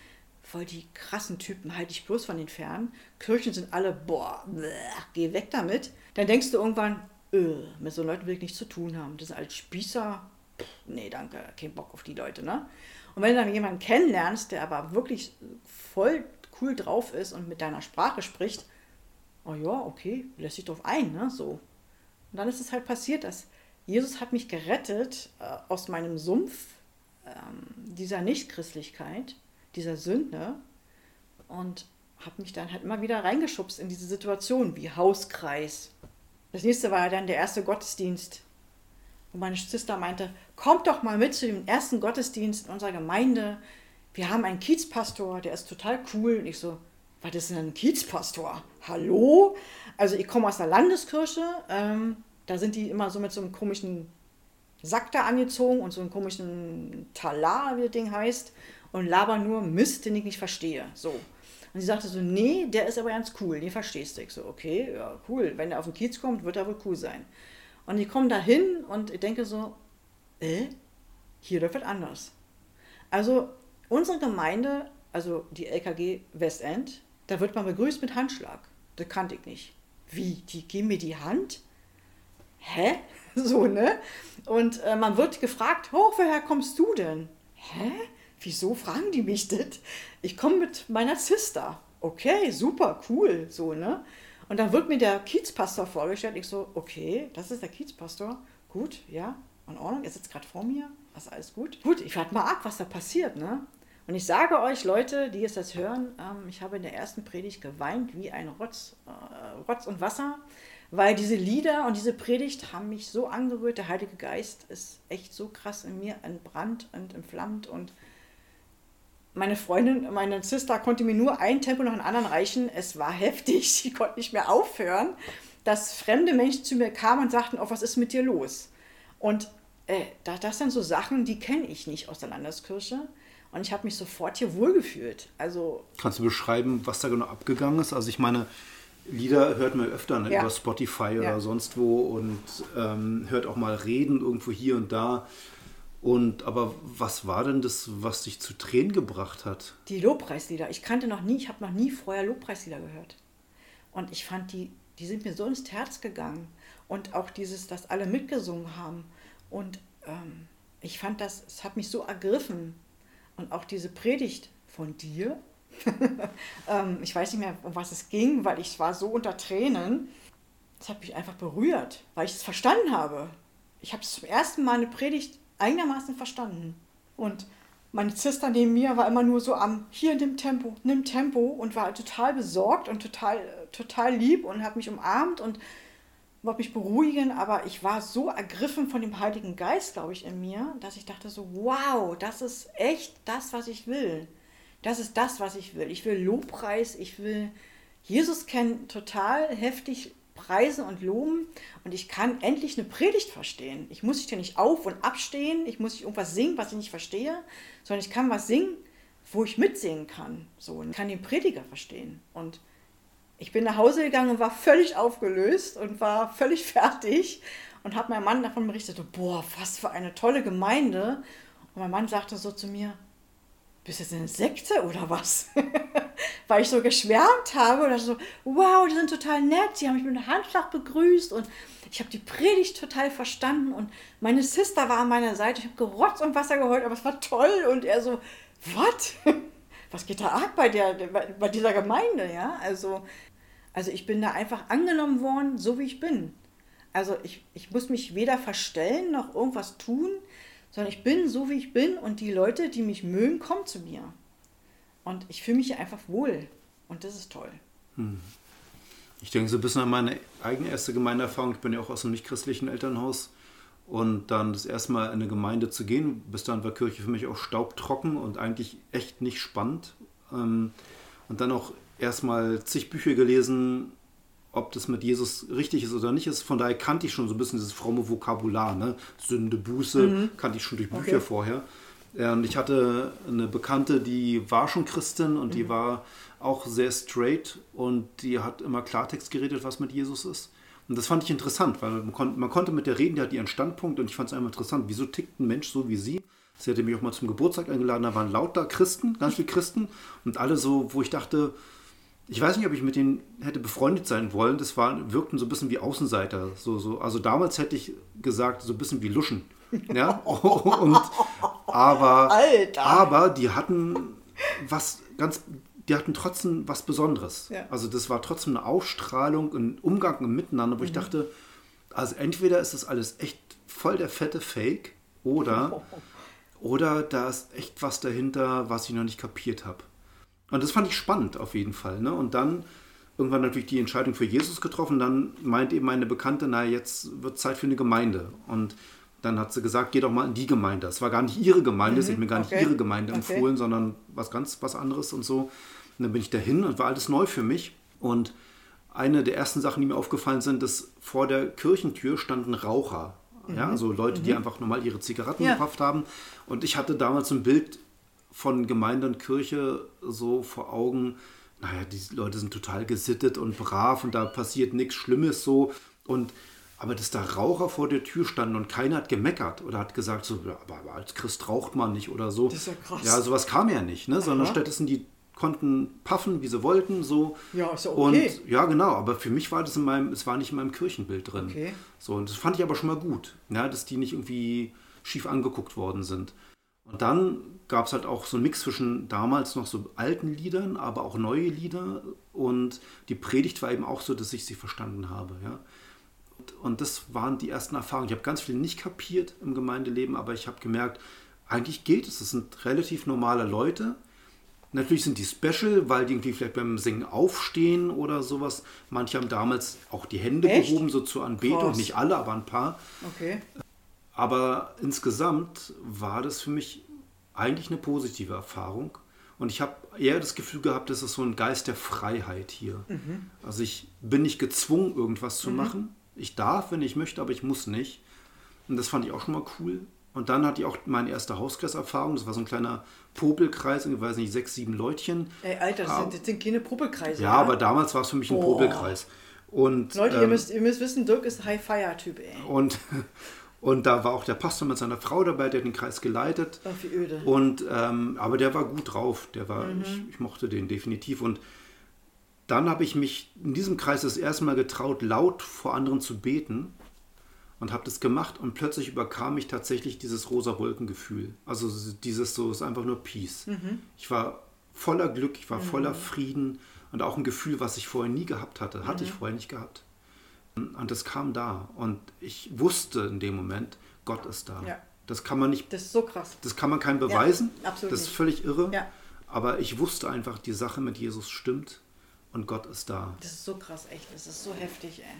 voll die krassen Typen, halte ich bloß von den fern. Kirchen sind alle, boah, bleh, geh weg damit. Dann denkst du irgendwann, öh, mit so Leuten will ich nichts zu tun haben. Das sind als Spießer, pff, nee, danke, kein Bock auf die Leute, ne? Und wenn du dann jemanden kennenlernst, der aber wirklich voll cool drauf ist und mit deiner Sprache spricht, oh ja, okay, lässt sich drauf ein, ne, so. Und dann ist es halt passiert, dass Jesus hat mich gerettet äh, aus meinem Sumpf ähm, dieser Nichtchristlichkeit dieser Sünde und habe mich dann halt immer wieder reingeschubst in diese Situation wie Hauskreis. Das nächste war dann der erste Gottesdienst, wo meine Schwester meinte, kommt doch mal mit zu dem ersten Gottesdienst in unserer Gemeinde. Wir haben einen Kiezpastor, der ist total cool. Und ich so, was ist denn ein Kiezpastor? Hallo? Also ich komme aus der Landeskirche, ähm, da sind die immer so mit so einem komischen Sack da angezogen und so einem komischen Talar, wie das Ding heißt und laber nur Mist, den ich nicht verstehe. So. Und sie sagte so, nee, der ist aber ganz cool, den verstehst du. Ich so, okay, ja, cool. Wenn er auf den Kiez kommt, wird er wohl cool sein. Und ich komme da hin und ich denke so, äh, hier läuft anders. Also unsere Gemeinde, also die LKG Westend, da wird man begrüßt mit Handschlag. Das kannte ich nicht. Wie? Die geben mir die Hand? hä? [LAUGHS] So, ne? Und äh, man wird gefragt, hoch, woher kommst du denn? Hä? Wieso fragen die mich das? Ich komme mit meiner Sister. Okay, super, cool, so, ne? Und dann wird mir der Kiezpastor vorgestellt. Ich so, okay, das ist der Kiezpastor. Gut, ja, in Ordnung. Er sitzt gerade vor mir. Das ist alles gut. Gut, ich warte mal ab, was da passiert, ne? Und ich sage euch, Leute, die es das hören, ähm, ich habe in der ersten Predigt geweint wie ein Rotz, äh, Rotz und Wasser, weil diese Lieder und diese Predigt haben mich so angerührt. Der Heilige Geist ist echt so krass in mir entbrannt und entflammt und meine Freundin, meine Sister konnte mir nur ein Tempo nach dem anderen reichen. Es war heftig, [LAUGHS] sie konnte nicht mehr aufhören, dass fremde Menschen zu mir kamen und sagten, oh, was ist mit dir los? Und äh, das sind so Sachen, die kenne ich nicht aus der Landeskirche. Und ich habe mich sofort hier wohlgefühlt. Also Kannst du beschreiben, was da genau abgegangen ist? Also ich meine, Lieder hört man öfter ne, Ja. über Spotify Ja. oder sonst wo und ähm, hört auch mal Reden irgendwo hier und da. Und aber was war denn das, was dich zu Tränen gebracht hat? die Lobpreislieder. Ich kannte noch nie, ich habe noch nie vorher Lobpreislieder gehört. Und ich fand die, die sind mir so ins Herz gegangen. Und auch dieses, dass alle mitgesungen haben. Und ähm, ich fand das, es hat mich so ergriffen. Und auch diese Predigt von dir, [LAUGHS] ähm, ich weiß nicht mehr, um was es ging, weil ich war so unter Tränen. Das hat mich einfach berührt, weil ich es verstanden habe. Ich habe zum ersten Mal eine Predigt einigermaßen verstanden. Und meine Sister neben mir war immer nur so am, hier nimm Tempo, nimm Tempo und war total besorgt und total, total lieb und hat mich umarmt und wollte mich beruhigen, aber ich war so ergriffen von dem Heiligen Geist, glaube ich, in mir, dass ich dachte so, wow, das ist echt das, was ich will. Das ist das, was ich will. Ich will Lobpreis, ich will Jesus kennen, total heftig preisen und loben und ich kann endlich eine Predigt verstehen. Ich muss nicht nicht auf und abstehen, ich muss nicht irgendwas singen, was ich nicht verstehe, sondern ich kann was singen, wo ich mitsingen kann. So, und kann den Prediger verstehen. Und ich bin nach Hause gegangen und war völlig aufgelöst und war völlig [LAUGHS] fertig und habe meinem Mann davon berichtet, boah, was für eine tolle Gemeinde. Und mein Mann sagte so zu mir, bist du jetzt eine Sekte oder was? [LAUGHS] Weil ich so geschwärmt habe oder so, wow, die sind total nett, sie haben mich mit einem Handschlag begrüßt und ich habe die Predigt total verstanden und meine Sister war an meiner Seite, ich habe gerotzt und Wasser geheult, aber es war toll und er so, was? [LAUGHS] Was geht da ab bei, der, bei dieser Gemeinde, ja? Also, also ich bin da einfach angenommen worden, so wie ich bin. Also ich, ich muss mich weder verstellen noch irgendwas tun, sondern ich bin so, wie ich bin und die Leute, die mich mögen, kommen zu mir. Und ich fühle mich hier einfach wohl und das ist toll. Ich denke so ein bisschen an meine eigene erste Gemeindeerfahrung. Ich bin ja auch aus einem nicht-christlichen Elternhaus. Und dann das erste Mal in eine Gemeinde zu gehen, bis dann war Kirche für mich auch staubtrocken und eigentlich echt nicht spannend. Ähm, Und dann auch erstmal zig Bücher gelesen, ob das mit Jesus richtig ist oder nicht ist. Von daher kannte ich schon so ein bisschen dieses fromme Vokabular. Ne? Sünde, Buße, kannte ich schon durch Bücher Okay. vorher. Und ich hatte eine Bekannte, die war schon Christin und die war auch sehr straight und die hat immer Klartext geredet, was mit Jesus ist. Und das fand ich interessant, weil man, kon man konnte mit der reden, die hat ihren Standpunkt und ich fand es einfach interessant, wieso tickt ein Mensch so wie sie? Sie hatte mich auch mal zum Geburtstag eingeladen, da waren lauter Christen, ganz viele Christen und alle so, wo ich dachte, ich weiß nicht, ob ich mit denen hätte befreundet sein wollen. Das war, wirkten so ein bisschen wie Außenseiter. So, so. Also damals hätte ich gesagt, so ein bisschen wie Luschen. Ja? [LAUGHS] Und, aber, Alter. aber die hatten was ganz, die hatten trotzdem was Besonderes. Ja. Also das war trotzdem eine Ausstrahlung, ein Umgang im Miteinander, wo ich dachte, also entweder ist das alles echt voll der fette Fake oder, [LAUGHS] oder da ist echt was dahinter, was ich noch nicht kapiert habe. Und das fand ich spannend auf jeden Fall. Ne? Und dann irgendwann natürlich die Entscheidung für Jesus getroffen. Dann meint eben meine Bekannte, na jetzt wird Zeit für eine Gemeinde. Und dann hat sie gesagt, geh doch mal in die Gemeinde. Es war gar nicht ihre Gemeinde, sie hat mir gar nicht okay. ihre Gemeinde Okay. empfohlen, sondern was ganz was anderes und so. Und dann bin ich dahin und war alles neu für mich. Und eine der ersten Sachen, die mir aufgefallen sind, dass vor der Kirchentür standen Raucher. Ja, also Leute, die einfach normal ihre Zigaretten Ja. gekauft haben. Und ich hatte damals ein Bild von Gemeinde und Kirche so vor Augen, naja, die Leute sind total gesittet und brav und da passiert nichts Schlimmes so. Und aber dass da Raucher vor der Tür standen und keiner hat gemeckert oder hat gesagt, so, aber, als Christ raucht man nicht oder so. Das ist ja krass. Ja, sowas kam ja nicht, ne? sondern stattdessen die konnten puffen, wie sie wollten, so. Ja, ist ja okay. Und ja, genau, aber für mich war das in meinem, es war nicht in meinem Kirchenbild drin. Okay. So, und das fand ich aber schon mal gut, ja, dass die nicht irgendwie schief angeguckt worden sind. Und dann gab es halt auch so einen Mix zwischen damals noch so alten Liedern, aber auch neue Lieder. Und die Predigt war eben auch so, dass ich sie verstanden habe. Ja. Und, und das waren die ersten Erfahrungen. Ich habe ganz viel nicht kapiert im Gemeindeleben, aber ich habe gemerkt, eigentlich geht es. Es sind relativ normale Leute. Natürlich sind die special, weil die irgendwie vielleicht beim Singen aufstehen oder sowas. Manche haben damals auch die Hände Echt? gehoben, so zur Anbetung. Krass. Nicht alle, aber ein paar. Okay. Aber insgesamt war das für mich eigentlich eine positive Erfahrung. Und ich habe eher das Gefühl gehabt, das ist so ein Geist der Freiheit hier. Also ich bin nicht gezwungen, irgendwas zu machen. Ich darf, wenn ich möchte, aber ich muss nicht. Und das fand ich auch schon mal cool. Und dann hatte ich auch meine erste Hauskreiserfahrung. Das war so ein kleiner Popelkreis, ich weiß nicht, sechs, sieben Leutchen. Ey, Alter, das, Ah. sind, das sind keine Puppelkreise. Ja, aber damals war es für mich ein Boah. Popelkreis. Und, Leute, ihr, ähm, müsst, ihr müsst wissen, Dirk ist ein High-Fire-Typ, ey. und, [LAUGHS] und da war auch der Pastor mit seiner Frau dabei, der den Kreis geleitet. Ach, wie öde. Und, ähm, aber der war gut drauf. Der war, ich, ich mochte den definitiv. Und dann habe ich mich in diesem Kreis das erste Mal getraut, laut vor anderen zu beten. Und habe das gemacht und plötzlich überkam mich tatsächlich dieses rosa Wolkengefühl. Also dieses so, ist einfach nur Peace. Ich war voller Glück, ich war voller Frieden und auch ein Gefühl, was ich vorher nie gehabt hatte. Hatte ich vorher nicht gehabt. Und das kam da. Und ich wusste in dem Moment, Gott ist da. Ja. Das kann man nicht Das ist so krass. das kann man keinem beweisen. absolut das ist nicht. völlig irre. Ja. Aber ich wusste einfach, die Sache mit Jesus stimmt und Gott ist da. Das ist so krass, echt. Das ist so heftig, ey.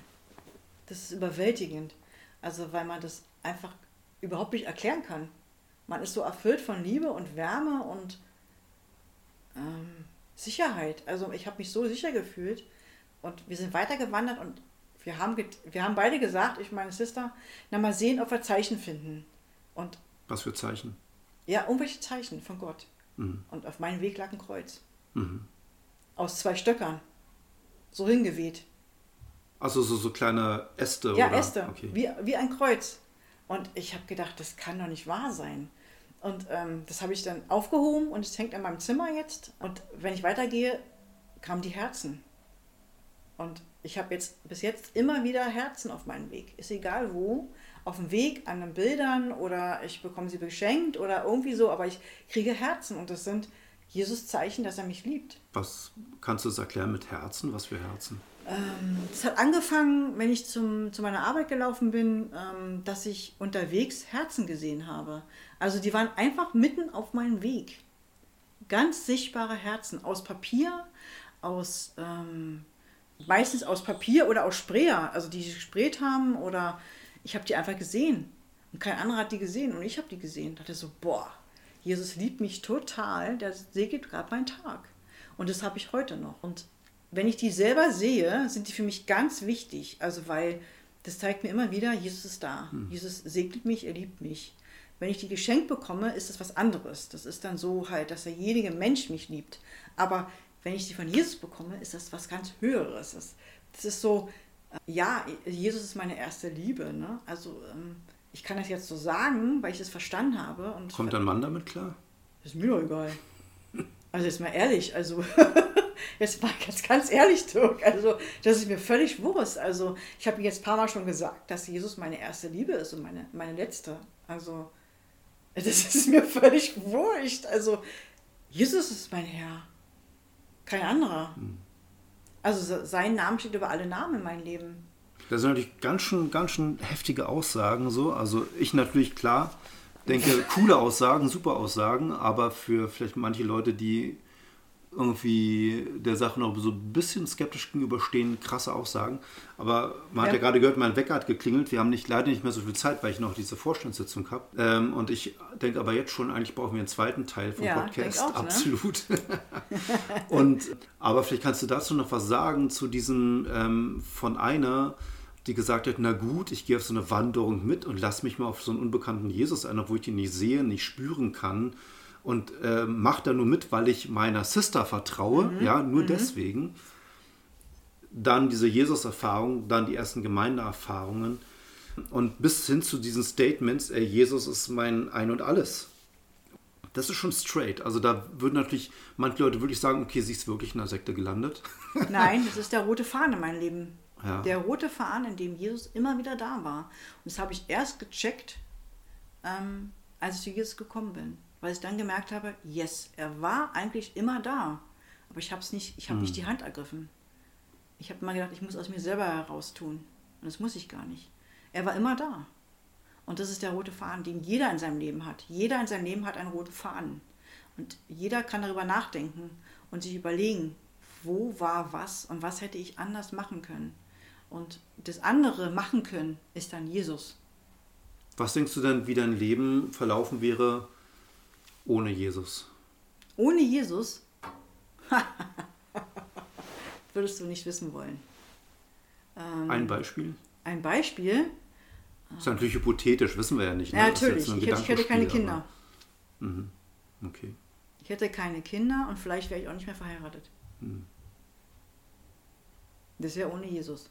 Das ist überwältigend. Also, weil man das einfach überhaupt nicht erklären kann. Man ist so erfüllt von Liebe und Wärme und ähm, Sicherheit. Also, ich habe mich so sicher gefühlt und wir sind weitergewandert und wir haben, wir haben beide gesagt, ich meine Sister, na mal sehen, ob wir Zeichen finden. Und Was für Zeichen. ja, irgendwelche Zeichen von Gott. Mhm. Und auf meinem Weg lag ein Kreuz. Mhm. Aus zwei Stöckern. So hingeweht. Also so, so kleine Äste Ja, oder? Äste, Okay. wie, wie ein Kreuz. Und ich habe gedacht, das kann doch nicht wahr sein. Und ähm, das habe ich dann aufgehoben und es hängt in meinem Zimmer jetzt. Und wenn ich weitergehe, kamen die Herzen. Und ich habe jetzt bis jetzt immer wieder Herzen auf meinem Weg. Ist egal wo. Auf dem Weg, an den Bildern oder ich bekomme sie geschenkt oder irgendwie so, aber ich kriege Herzen und das sind Jesus Zeichen, dass er mich liebt. Was kannst du das erklären mit Herzen? Was für Herzen? Es hat angefangen, wenn ich zum, zu meiner Arbeit gelaufen bin, ähm, dass ich unterwegs Herzen gesehen habe. Also die waren einfach mitten auf meinem Weg. Ganz sichtbare Herzen aus Papier, aus ähm, meistens aus Papier oder aus Sprayer, also die gesprayt haben oder ich habe die einfach gesehen. Und kein anderer hat die gesehen und ich habe die gesehen. dachte so, boah, Jesus liebt mich total, der segelt gerade meinen Tag. Und das habe ich heute noch. Und wenn ich die selber sehe, sind die für mich ganz wichtig. Also weil das zeigt mir immer wieder, Jesus ist da. Jesus segnet mich, er liebt mich. Wenn ich die geschenkt bekomme, ist das was anderes. Das ist dann so halt, dass derjenige Mensch mich liebt. Aber wenn ich sie von Jesus bekomme, ist das was ganz Höheres. Das, das ist so, äh, ja, Jesus ist meine erste Liebe. Ne? Also ähm, ich kann das jetzt so sagen, weil ich das verstanden habe. Und Kommt dein Mann damit klar? ist mir doch egal. [LAUGHS] Also jetzt mal ehrlich, also [LAUGHS] jetzt mal ganz, ganz ehrlich, Dirk, also das ist mir völlig Wurst. Also ich habe jetzt ein paar Mal schon gesagt, dass Jesus meine erste Liebe ist und meine, meine letzte. Also [LAUGHS] das ist mir völlig wurscht. Also Jesus ist mein Herr, kein anderer. Also se- sein Name steht über alle Namen in meinem Leben. Das sind natürlich ganz schön, ganz schön heftige Aussagen so. Also ich natürlich klar denke, coole Aussagen, super Aussagen, aber für vielleicht manche Leute, die irgendwie der Sache noch so ein bisschen skeptisch gegenüberstehen, krasse Aussagen. Aber man hat Ja. ja gerade gehört, mein Wecker hat geklingelt. Wir haben nicht, leider nicht mehr so viel Zeit, weil ich noch diese Vorstandssitzung habe. Ähm, und ich denke aber jetzt schon, eigentlich brauchen wir einen zweiten Teil vom Ja, Podcast. auch, ne? Absolut. [LAUGHS] und, aber vielleicht kannst du dazu noch was sagen, zu diesem ähm, von einer, die gesagt hat, na gut, ich gehe auf so eine Wanderung mit und lass mich mal auf so einen unbekannten Jesus ein, obwohl ich ihn nicht sehe, nicht spüren kann. Und äh, mach da nur mit, weil ich meiner Sister vertraue, ja, nur deswegen. Dann diese Jesus-Erfahrung, dann die ersten Gemeindeerfahrungen und bis hin zu diesen Statements, ey, Jesus ist mein Ein und Alles. Das ist schon straight. Also da würden natürlich manche Leute wirklich sagen, okay, sie ist wirklich in einer Sekte gelandet. [LAUGHS] Nein, das ist der rote Faden in meinem Leben. Ja. Der rote Faden, in dem Jesus immer wieder da war. Und das habe ich erst gecheckt, ähm, als ich zu Jesus gekommen bin. Weil ich dann gemerkt habe, yes, er war eigentlich immer da. Aber ich habe es nicht, ich habe nicht die Hand ergriffen. Ich habe mal gedacht, ich muss aus mir selber heraus tun. Und das muss ich gar nicht. Er war immer da. Und das ist der rote Faden, den jeder in seinem Leben hat. Jeder in seinem Leben hat einen roten Faden. Und jeder kann darüber nachdenken und sich überlegen, wo war was und was hätte ich anders machen können. Und das andere machen können ist dann Jesus. Was denkst du denn, wie dein Leben verlaufen wäre ohne Jesus? Ohne Jesus [LAUGHS] würdest du nicht wissen wollen. Ähm, Ein Beispiel? ein Beispiel. ist natürlich hypothetisch, wissen wir ja nicht. ne? Ja, Das natürlich. Ich hätte, ich hätte keine Kinder. aber- Mhm. Okay. Ich hätte keine Kinder und vielleicht wäre ich auch nicht mehr verheiratet. Hm. Das wäre ohne Jesus.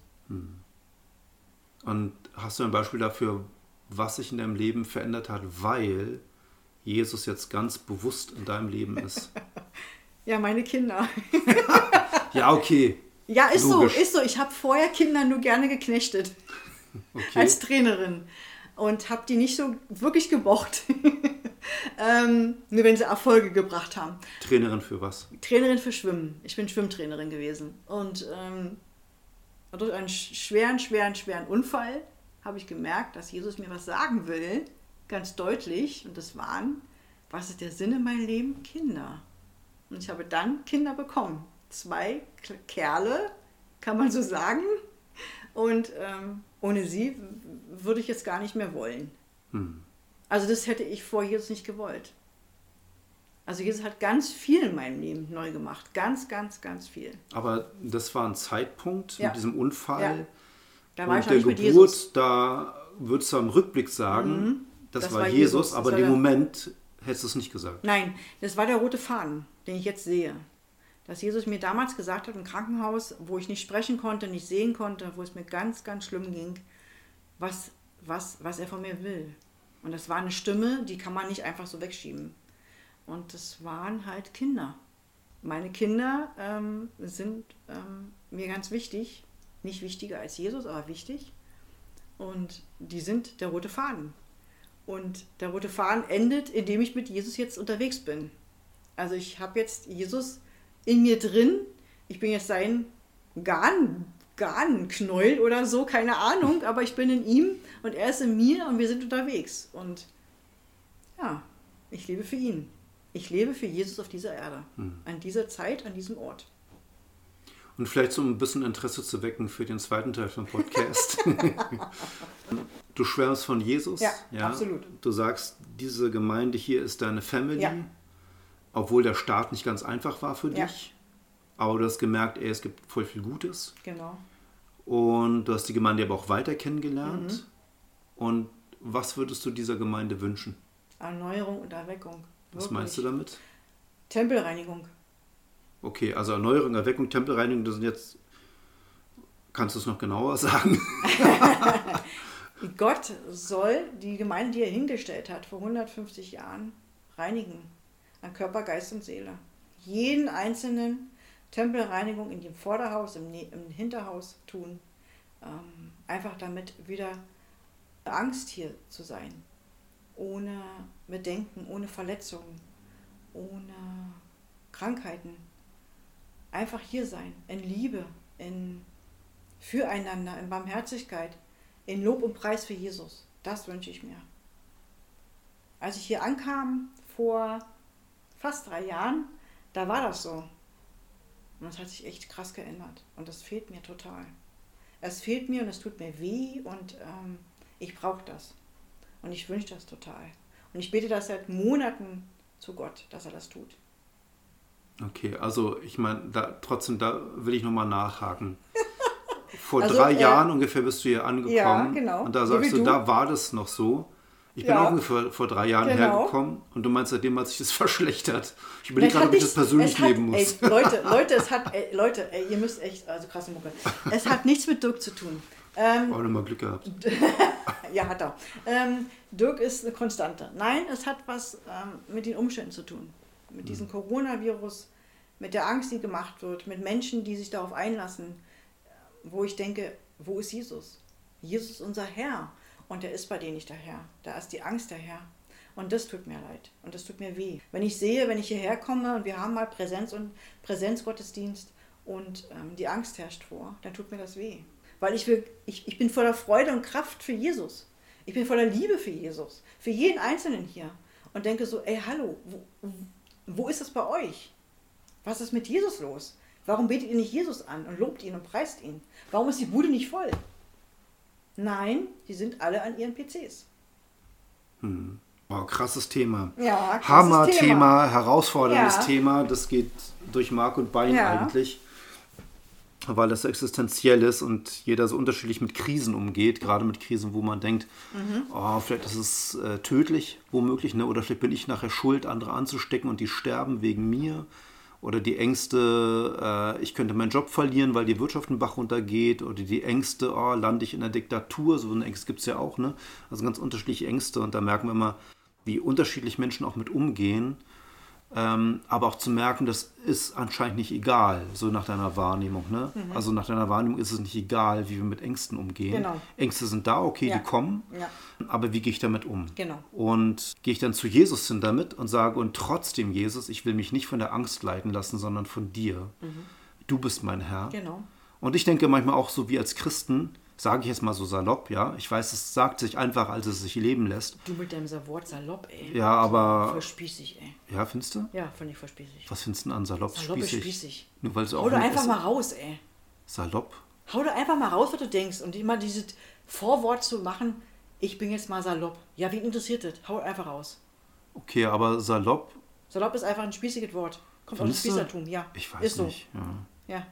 Und hast du ein Beispiel dafür, was sich in deinem Leben verändert hat, weil Jesus jetzt ganz bewusst in deinem Leben ist? [LAUGHS] Ja, meine Kinder. [LAUGHS] ja, okay. Ja, ist Logisch. so, ist so. Ich habe vorher Kinder nur gerne geknechtet okay. als Trainerin und habe die nicht so wirklich gemocht. [LAUGHS] ähm, nur wenn sie Erfolge gebracht haben. Trainerin für was? Trainerin für Schwimmen. Ich bin Schwimmtrainerin gewesen. Und ähm, durch einen sch- schweren, schweren, schweren Unfall habe ich gemerkt, dass Jesus mir was sagen will. Ganz deutlich. Und das waren, was ist der Sinn in meinem Leben? Kinder. Und ich habe dann Kinder bekommen. Zwei Kerle, kann man so sagen. Und ähm, ohne sie würde ich jetzt gar nicht mehr wollen. Hm. Also das hätte ich vor Jesus nicht gewollt. Also Jesus hat ganz viel in meinem Leben neu gemacht. Ganz, ganz, ganz viel. Aber das war ein Zeitpunkt Ja. mit diesem Unfall. Ja. Da war ich Und noch der Geburt. Mhm. da würdest du im Rückblick sagen, das, Das war, war Jesus, Jesus, aber in dem der- Moment hättest du es nicht gesagt. Nein, das war der rote Faden, den ich jetzt sehe. Dass Jesus mir damals gesagt hat im Krankenhaus, wo ich nicht sprechen konnte, nicht sehen konnte, wo es mir ganz, ganz schlimm ging, was, was, was er von mir will. Und das war eine Stimme, die kann man nicht einfach so wegschieben. Und das waren halt Kinder. Meine Kinder ähm, sind ähm, mir ganz wichtig. Nicht wichtiger als Jesus, aber wichtig. Und die sind der rote Faden. Und der rote Faden endet, indem ich mit Jesus jetzt unterwegs bin. Also ich habe jetzt Jesus in mir drin. Ich bin jetzt sein Garn, Garnknäuel oder so, keine Ahnung, [LAUGHS] aber ich bin in ihm und er ist in mir und wir sind unterwegs. Und ja, ich lebe für ihn. Ich lebe für Jesus auf dieser Erde. An dieser Zeit, an diesem Ort. Und vielleicht so ein bisschen Interesse zu wecken für den zweiten Teil vom Podcast. [LAUGHS] [LAUGHS] du schwärmst von Jesus. Ja, absolut. Du sagst, diese Gemeinde hier ist deine Family. Ja. Obwohl der Start nicht ganz einfach war für Ja. dich. Aber du hast gemerkt, ey, es gibt voll viel Gutes. Genau. Und du hast die Gemeinde aber auch weiter Mhm. kennengelernt. Und was würdest du dieser Gemeinde wünschen? Erneuerung und Erweckung. Was meinst du damit? Tempelreinigung. Okay, also Erneuerung, Erweckung, Tempelreinigung, das sind jetzt. Kannst du es noch genauer [LAUGHS] sagen? [LAUGHS] Gott soll die Gemeinde, die er hingestellt hat, vor 150 Jahren, reinigen. An Körper, Geist und Seele. Jeden einzelnen Tempelreinigung in dem Vorderhaus, im, Ne- im Hinterhaus tun. Ähm, einfach damit wieder Angst hier zu sein. Ohne Bedenken, ohne Verletzungen, ohne Krankheiten. Einfach hier sein, in Liebe, in Füreinander, in Barmherzigkeit, in Lob und Preis für Jesus. Das wünsche ich mir. Als ich hier ankam, vor fast drei Jahren, da war das so. Und das hat sich echt krass geändert. Und das fehlt mir total. Es fehlt mir und es tut mir weh und ähm, ich brauche das. Und ich wünsche das total. Und ich bete das seit Monaten zu Gott, dass er das tut. Okay, also ich meine, da, trotzdem, da will ich nochmal nachhaken. Vor Also, drei äh, Jahren ungefähr bist du hier angekommen. Ja, genau. Und da sagst du, du. da war das noch so. Ich bin Ja. auch ungefähr vor drei Jahren Genau. hergekommen und du meinst, seitdem hat sich das [LAUGHS] verschlechtert. Ich überlege gerade, ob ich das persönlich hat, leben muss. Ey, Leute, [LAUGHS] Leute, es hat, ey, Leute, ey, ihr müsst echt, also krasse Mucke. Es hat nichts mit Dirk zu tun. Ähm, Oh, nochmal Glück gehabt. [LAUGHS] ja, hat er. Ähm, Dirk ist eine Konstante. Nein, es hat was ähm, mit den Umständen zu tun. Mit diesem Coronavirus, mit der Angst, die gemacht wird, mit Menschen, die sich darauf einlassen, wo ich denke, wo ist Jesus? Jesus ist unser Herr und er ist bei denen nicht der Herr. Da ist die Angst der Herr. Und das tut mir leid und das tut mir weh. Wenn ich sehe, wenn ich hierher komme und wir haben mal Präsenz und Präsenzgottesdienst und ähm, die Angst herrscht vor, dann tut mir das weh. Weil ich, will, ich, ich bin voller Freude und Kraft für Jesus. Ich bin voller Liebe für Jesus, für jeden Einzelnen hier. Und denke so, ey, hallo, wo, wo ist das bei euch? Was ist mit Jesus los? Warum betet ihr nicht Jesus an und lobt ihn und preist ihn? Warum ist die Bude nicht voll? Nein, die sind alle an ihren PCs. Hm. Oh, krasses Thema. Ja, krasses Hammer-Thema, Thema. herausforderndes Ja. Thema. Das geht durch Mark und Bein Ja. eigentlich, weil das so existenziell ist und jeder so unterschiedlich mit Krisen umgeht. Gerade mit Krisen, wo man denkt, Mhm. oh, vielleicht ist es äh, tödlich, womöglich, ne? oder vielleicht bin ich nachher schuld, andere anzustecken und die sterben wegen mir. Oder die Ängste, äh, ich könnte meinen Job verlieren, weil die Wirtschaft einen Bach runtergeht. Oder die Ängste, oh, lande ich in der Diktatur. So eine Ängste gibt es ja auch. Ne? Also ganz unterschiedliche Ängste. Und da merken wir immer, wie unterschiedlich Menschen auch mit umgehen. Ähm, aber auch zu merken, das ist anscheinend nicht egal, so nach deiner Wahrnehmung. Ne? Also nach deiner Wahrnehmung ist es nicht egal, wie wir mit Ängsten umgehen. Genau. Ängste sind da, okay, Ja. die kommen. Ja. Aber wie gehe ich damit um? Genau. Und gehe ich dann zu Jesus hin damit und sage, und trotzdem, Jesus, ich will mich nicht von der Angst leiten lassen, sondern von dir. Du bist mein Herr. Genau. Und ich denke manchmal auch so wie als Christen, sage ich jetzt mal so salopp, ja. Ich weiß, es sagt sich einfach, als es sich leben lässt. Du mit deinem Wort salopp, ey. Ja, aber. Voll spießig, ey. Ja, findest du? Ja, fand ich voll spießig. Was findest du denn an salopp? Salopp ist spießig. Nur weil es auch Hau doch einfach ist. mal raus, ey. Salopp? Hau doch einfach mal raus, was du denkst. Und immer dieses Vorwort zu machen, ich bin jetzt mal salopp. Ja, wen interessiert das? Hau einfach raus. Okay, aber salopp, Salopp ist einfach ein spießiges Wort. Kommt aus dem? Spießertum, ja. ich weiß ist so. nicht. Ja. Ja.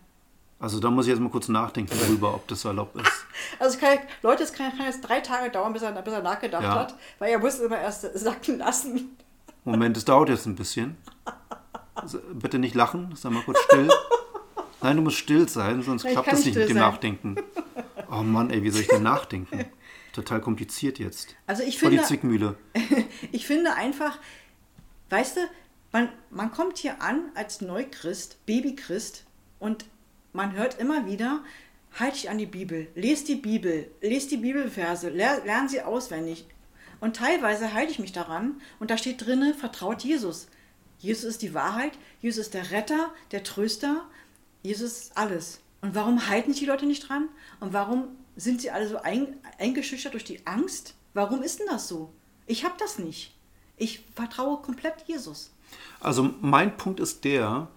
Also da muss ich jetzt mal kurz nachdenken [LAUGHS] darüber, ob das salopp ist. [LAUGHS] Also es kann, Leute, es kann, kann jetzt drei Tage dauern, bis er, bis er nachgedacht Ja. hat, weil er muss immer erst sacken lassen. Moment, es dauert jetzt ein bisschen. Also, bitte nicht lachen, sei mal kurz still. [LAUGHS] Nein, du musst still sein, sonst ich klappt das nicht mit dem sein. Nachdenken. Oh Mann, ey, wie soll ich denn nachdenken? Total kompliziert jetzt. Also ich Voll die finde, Zwickmühle. ich finde einfach, weißt du, man, man kommt hier an als Neuchrist, Babychrist und man hört immer wieder, halt dich an die Bibel, lest die Bibel, lest die Bibelverse, ler, lern sie auswendig. Und teilweise halte ich mich daran und da steht drinne, vertraut Jesus. Jesus ist die Wahrheit, Jesus ist der Retter, der Tröster, Jesus ist alles. Und warum halten sich die Leute nicht dran? Und warum sind sie alle so ein, eingeschüchtert durch die Angst? Warum ist denn das so? Ich habe das nicht. Ich vertraue komplett Jesus. Also mein Punkt ist der,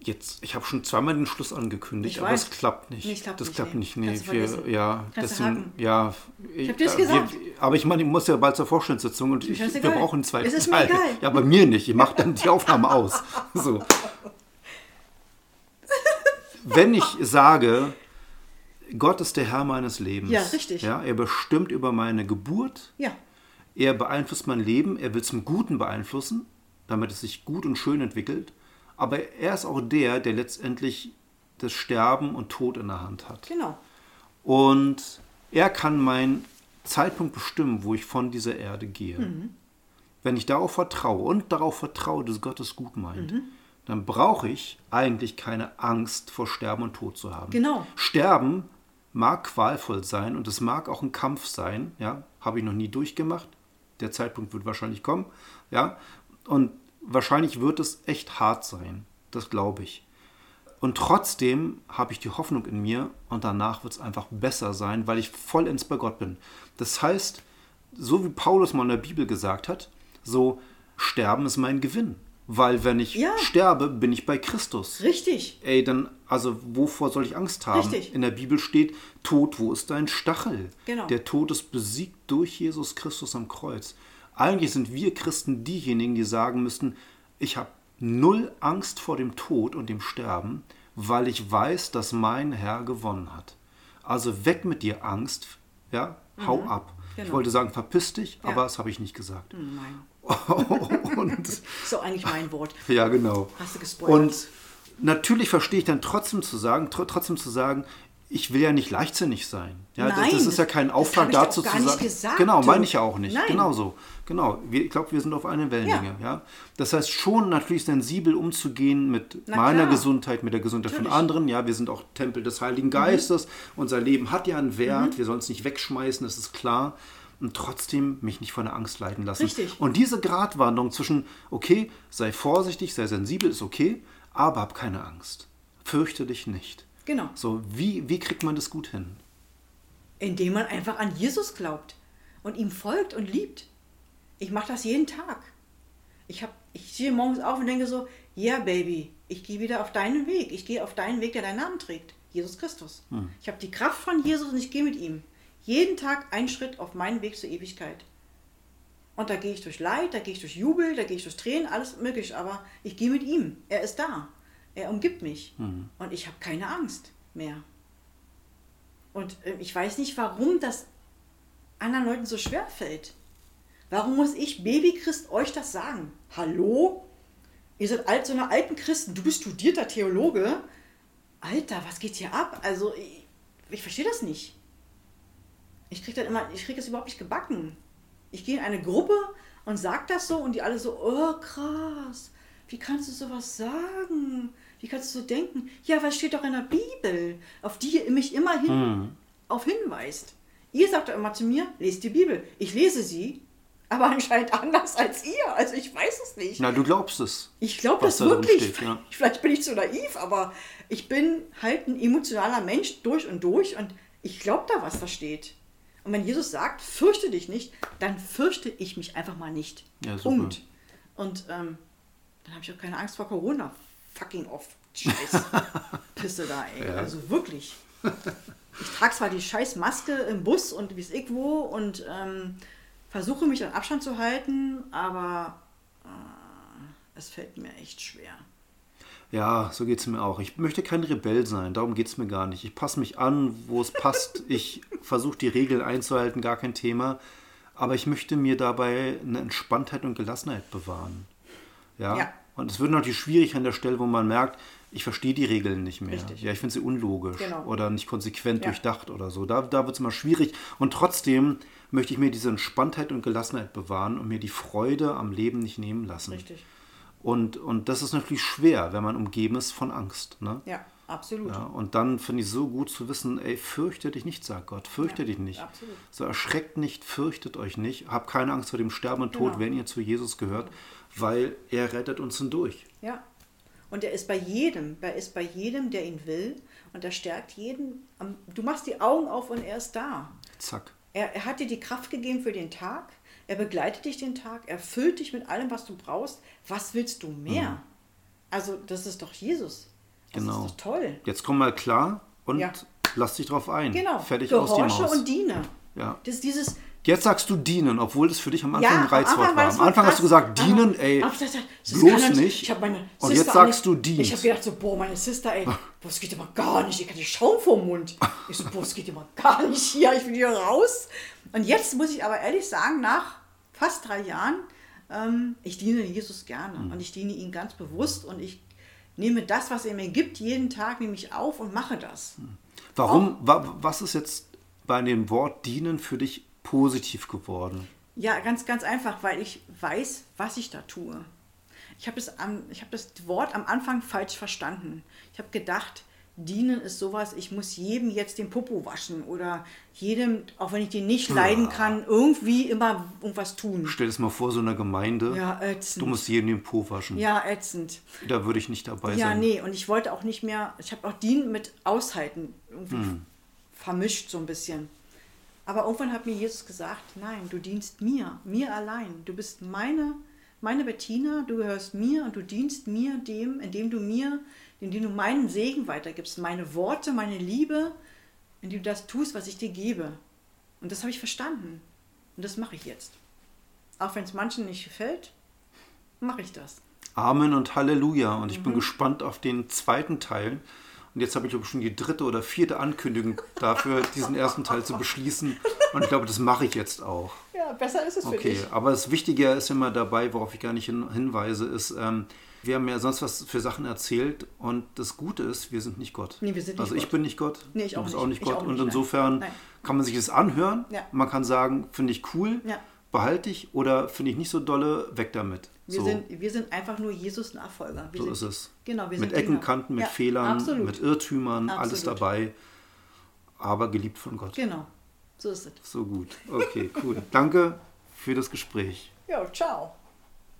jetzt, ich habe schon zweimal den Schluss angekündigt, Ich aber es klappt nicht. Nee, es klappt das nicht, klappt nee. nicht. Nee, wir, ja, deswegen, haken. ja. Ich, hab dir's äh, gesagt. Wir, aber ich meine, ich muss ja bald zur Vorstellungssitzung und ich, wir brauchen einen zweiten Es ist mir Teil. egal. Ja, bei mir nicht. Ich mache dann die Aufnahme aus. So. Wenn ich sage, Gott ist der Herr meines Lebens. Ja, richtig. Ja, er bestimmt über meine Geburt, Ja, er beeinflusst mein Leben, er will zum Guten beeinflussen, damit es sich gut und schön entwickelt. Aber er ist auch der, der letztendlich das Sterben und Tod in der Hand hat. genau. Und er kann meinen Zeitpunkt bestimmen, wo ich von dieser Erde gehe. Mhm. Wenn ich darauf vertraue und darauf vertraue, dass Gott es gut meint, Mhm. dann brauche ich eigentlich keine Angst vor Sterben und Tod zu haben. Genau. Sterben mag qualvoll sein und es mag auch ein Kampf sein, ja, habe ich noch nie durchgemacht. Der Zeitpunkt wird wahrscheinlich kommen, ja, und wahrscheinlich wird es echt hart sein, das glaube ich. Und trotzdem habe ich die Hoffnung in mir und danach wird es einfach besser sein, weil ich vollends bei Gott bin. Das heißt, so wie Paulus mal in der Bibel gesagt hat, so sterben ist mein Gewinn. Weil wenn ich Ja. sterbe, bin ich bei Christus. Richtig. Ey, dann, also wovor soll ich Angst haben? Richtig. In der Bibel steht, Tod, wo ist dein Stachel? Genau. Der Tod ist besiegt durch Jesus Christus am Kreuz. Eigentlich sind wir Christen diejenigen, die sagen müssten, ich habe null Angst vor dem Tod und dem Sterben, weil ich weiß, dass mein Herr gewonnen hat. Also weg mit dir Angst, ja, hau ab. Ich genau. wollte sagen, verpiss dich, Ja. aber das habe ich nicht gesagt. Nein. [LAUGHS] und [LAUGHS] doch eigentlich mein Wort. ja, genau. Hast du gespoilert. Und natürlich verstehe ich dann trotzdem zu sagen, tr trotzdem zu sagen, ich will ja nicht leichtsinnig sein. Ja, Nein, das ist ja kein Auftrag dazu zu sagen. gesagt, genau, meine ich ja auch nicht. Nein. Genau so. Genau. Ich glaube, wir sind auf einer Wellenlänge. Ja. Das heißt schon natürlich sensibel umzugehen mit Na meiner klar. Gesundheit, mit der Gesundheit von Natürlich. Mhm. anderen. Ja, wir sind auch Tempel des Heiligen Geistes. Unser Leben hat ja einen Wert. Wir sollen es nicht wegschmeißen, das ist klar. Und trotzdem mich nicht von der Angst leiten lassen. Richtig. Und diese Gratwanderung zwischen, okay, sei vorsichtig, sei sensibel, ist okay, aber hab keine Angst. Fürchte dich nicht. Genau. So, wie, wie kriegt man das gut hin? Indem man einfach an Jesus glaubt und ihm folgt und liebt. Ich mache das jeden Tag. Ich, hab, ich stehe morgens auf und denke so, ja yeah, Baby, ich gehe wieder auf deinen Weg. Ich gehe auf deinen Weg, der deinen Namen trägt. Jesus Christus. Ich habe die Kraft von Jesus und ich gehe mit ihm. Jeden Tag ein Schritt auf meinen Weg zur Ewigkeit. Und da gehe ich durch Leid, da gehe ich durch Jubel, da gehe ich durch Tränen, alles möglich. Aber ich gehe mit ihm. Er ist da. Er umgibt mich. Und ich habe keine Angst mehr. Und äh, ich weiß nicht, warum das anderen Leuten so schwer fällt. Warum muss ich, Babychrist, euch das sagen? Hallo? Ihr seid alt, so eine alten Christen. Du bist studierter Theologe. Alter, was geht hier ab? Also, ich, ich verstehe das nicht. Ich kriege das immer, ich kriege das überhaupt nicht gebacken. Ich gehe in eine Gruppe und sag das so und die alle so, oh krass, wie kannst du sowas sagen? Wie kannst du so denken? Ja, was steht doch in der Bibel, auf die ihr mich immer hin, auf hinweist. Ihr sagt doch immer zu mir, lest die Bibel. Ich lese sie, aber [LAUGHS] anscheinend anders als ihr. Also ich weiß es nicht. Na, du glaubst es. Ich glaube das da wirklich. steht, ja. Vielleicht bin ich zu naiv, aber ich bin halt ein emotionaler Mensch durch und durch und ich glaube da, was da steht. Und wenn Jesus sagt, fürchte dich nicht, dann fürchte ich mich einfach mal nicht. Ja. Punkt. Und ähm, dann habe ich auch keine Angst vor Corona. Fucking off. Scheiß [LAUGHS] Pisse da, ey. Ja. Also wirklich. Ich trage zwar die scheiß Maske im Bus und wie es ich wo und ähm, versuche mich an Abstand zu halten, aber äh, es fällt mir echt schwer. Ja, so geht es mir auch. Ich möchte kein Rebell sein, darum geht es mir gar nicht. Ich passe mich an, wo es passt. [LAUGHS] Ich versuche die Regeln einzuhalten, gar kein Thema. Aber ich möchte mir dabei eine Entspanntheit und Gelassenheit bewahren. Ja. Ja. Und es wird natürlich schwierig an der Stelle, wo man merkt, ich verstehe die Regeln nicht mehr. Richtig. Ja, ich finde sie unlogisch Genau. oder nicht konsequent Ja. durchdacht oder so. Da, da wird es mal schwierig. Und trotzdem möchte ich mir diese Entspanntheit und Gelassenheit bewahren und mir die Freude am Leben nicht nehmen lassen. Richtig. Und, und das ist natürlich schwer, wenn man umgeben ist von Angst. Ne? Ja, absolut. Ja, und dann finde ich so gut zu wissen, ey, fürchte dich nicht, sagt Gott, fürchte Ja, dich nicht. absolut. So erschreckt nicht, fürchtet euch nicht, habt keine Angst vor dem Sterben und Tod, Genau. wenn ihr zu Jesus gehört, weil er rettet uns hindurch. Ja. Und er ist bei jedem, er ist bei jedem, der ihn will und er stärkt jeden. Du machst die Augen auf und er ist da. Zack. Er, er hat dir die Kraft gegeben für den Tag. Er begleitet dich den Tag. Er füllt dich mit allem, was du brauchst. Was willst du mehr? Also, das ist doch Jesus. Das Genau. ist doch toll. Jetzt komm mal klar und Ja. lass dich drauf ein. Genau. Fertig aus die Gehorche Maus. und diene. Ja. Das ist dieses. Jetzt sagst du dienen, obwohl das für dich am Anfang Ja, ein Reizwort war. das Am Anfang hast du gesagt, dienen, ey, aber das- das bloß nicht. Meine Und jetzt auch sagst du Dienst. Ich habe gedacht so, boah, meine Sister, ey, boah, das geht immer gar nicht. Ich hatte Schaum vorm Mund. Ich so, boah, das geht immer gar nicht hier. Ich will hier raus. Und jetzt muss ich aber ehrlich sagen, nach fast drei Jahren, ähm, ich diene Jesus gerne. Mhm. Und ich diene ihm ganz bewusst. Und ich nehme das, was er mir gibt, jeden Tag nehme ich auf und mache das. Warum, wa, was ist jetzt bei dem Wort dienen für dich positiv geworden? Ja, ganz, ganz einfach, weil ich weiß, was ich da tue. Ich habe das, am- ich habe das Wort am Anfang falsch verstanden. Ich habe gedacht, dienen ist sowas, ich muss jedem jetzt den Popo waschen oder jedem, auch wenn ich den nicht leiden kann, irgendwie immer irgendwas tun. Stell dir das mal vor, so eine Gemeinde. Ja, ätzend. Du musst jedem den Po waschen. Ja, ätzend. Da würde ich nicht dabei Ja, sein. nee, und ich wollte auch nicht mehr, ich habe auch Dienen mit Aushalten irgendwie Hm. vermischt so ein bisschen. Aber irgendwann hat mir Jesus gesagt, nein, du dienst mir, mir allein. Du bist meine, meine Bettina, du gehörst mir und du dienst mir dem, indem du mir, indem du meinen Segen weitergibst, meine Worte, meine Liebe, indem du das tust, was ich dir gebe. Und das habe ich verstanden. Und das mache ich jetzt. Auch wenn es manchen nicht gefällt, mache ich das. Amen und Halleluja. Und ich bin Mhm. gespannt auf den zweiten Teil. Und jetzt habe ich glaube ich, schon die dritte oder vierte Ankündigung dafür, diesen ersten Teil zu beschließen. Und ich glaube, das mache ich jetzt auch. Ja, besser ist es für Okay, dich. aber das Wichtige ist immer dabei, worauf ich gar nicht hin, hinweise, ist, ähm, Wir haben ja sonst was für Sachen erzählt und das Gute ist, wir sind nicht Gott. Nee, wir sind nicht also ich Gott. bin nicht Gott, Nee, ich du auch bist nicht. auch nicht Ich Gott auch und nicht, nein. insofern Nein. kann man sich das anhören. Ja. Man kann sagen, finde ich cool, Ja. behalte ich oder finde ich nicht so dolle, weg damit. Wir, so, sind, wir sind einfach nur Jesus Nachfolger. Wir so sind, ist es. Genau, wir mit sind Ecken. Kanten, mit Ja, Fehlern, absolut. mit Irrtümern, alles Absolut. dabei, aber geliebt von Gott. Genau, so ist es. So gut. Okay, cool. Danke für das Gespräch. Ja, ciao.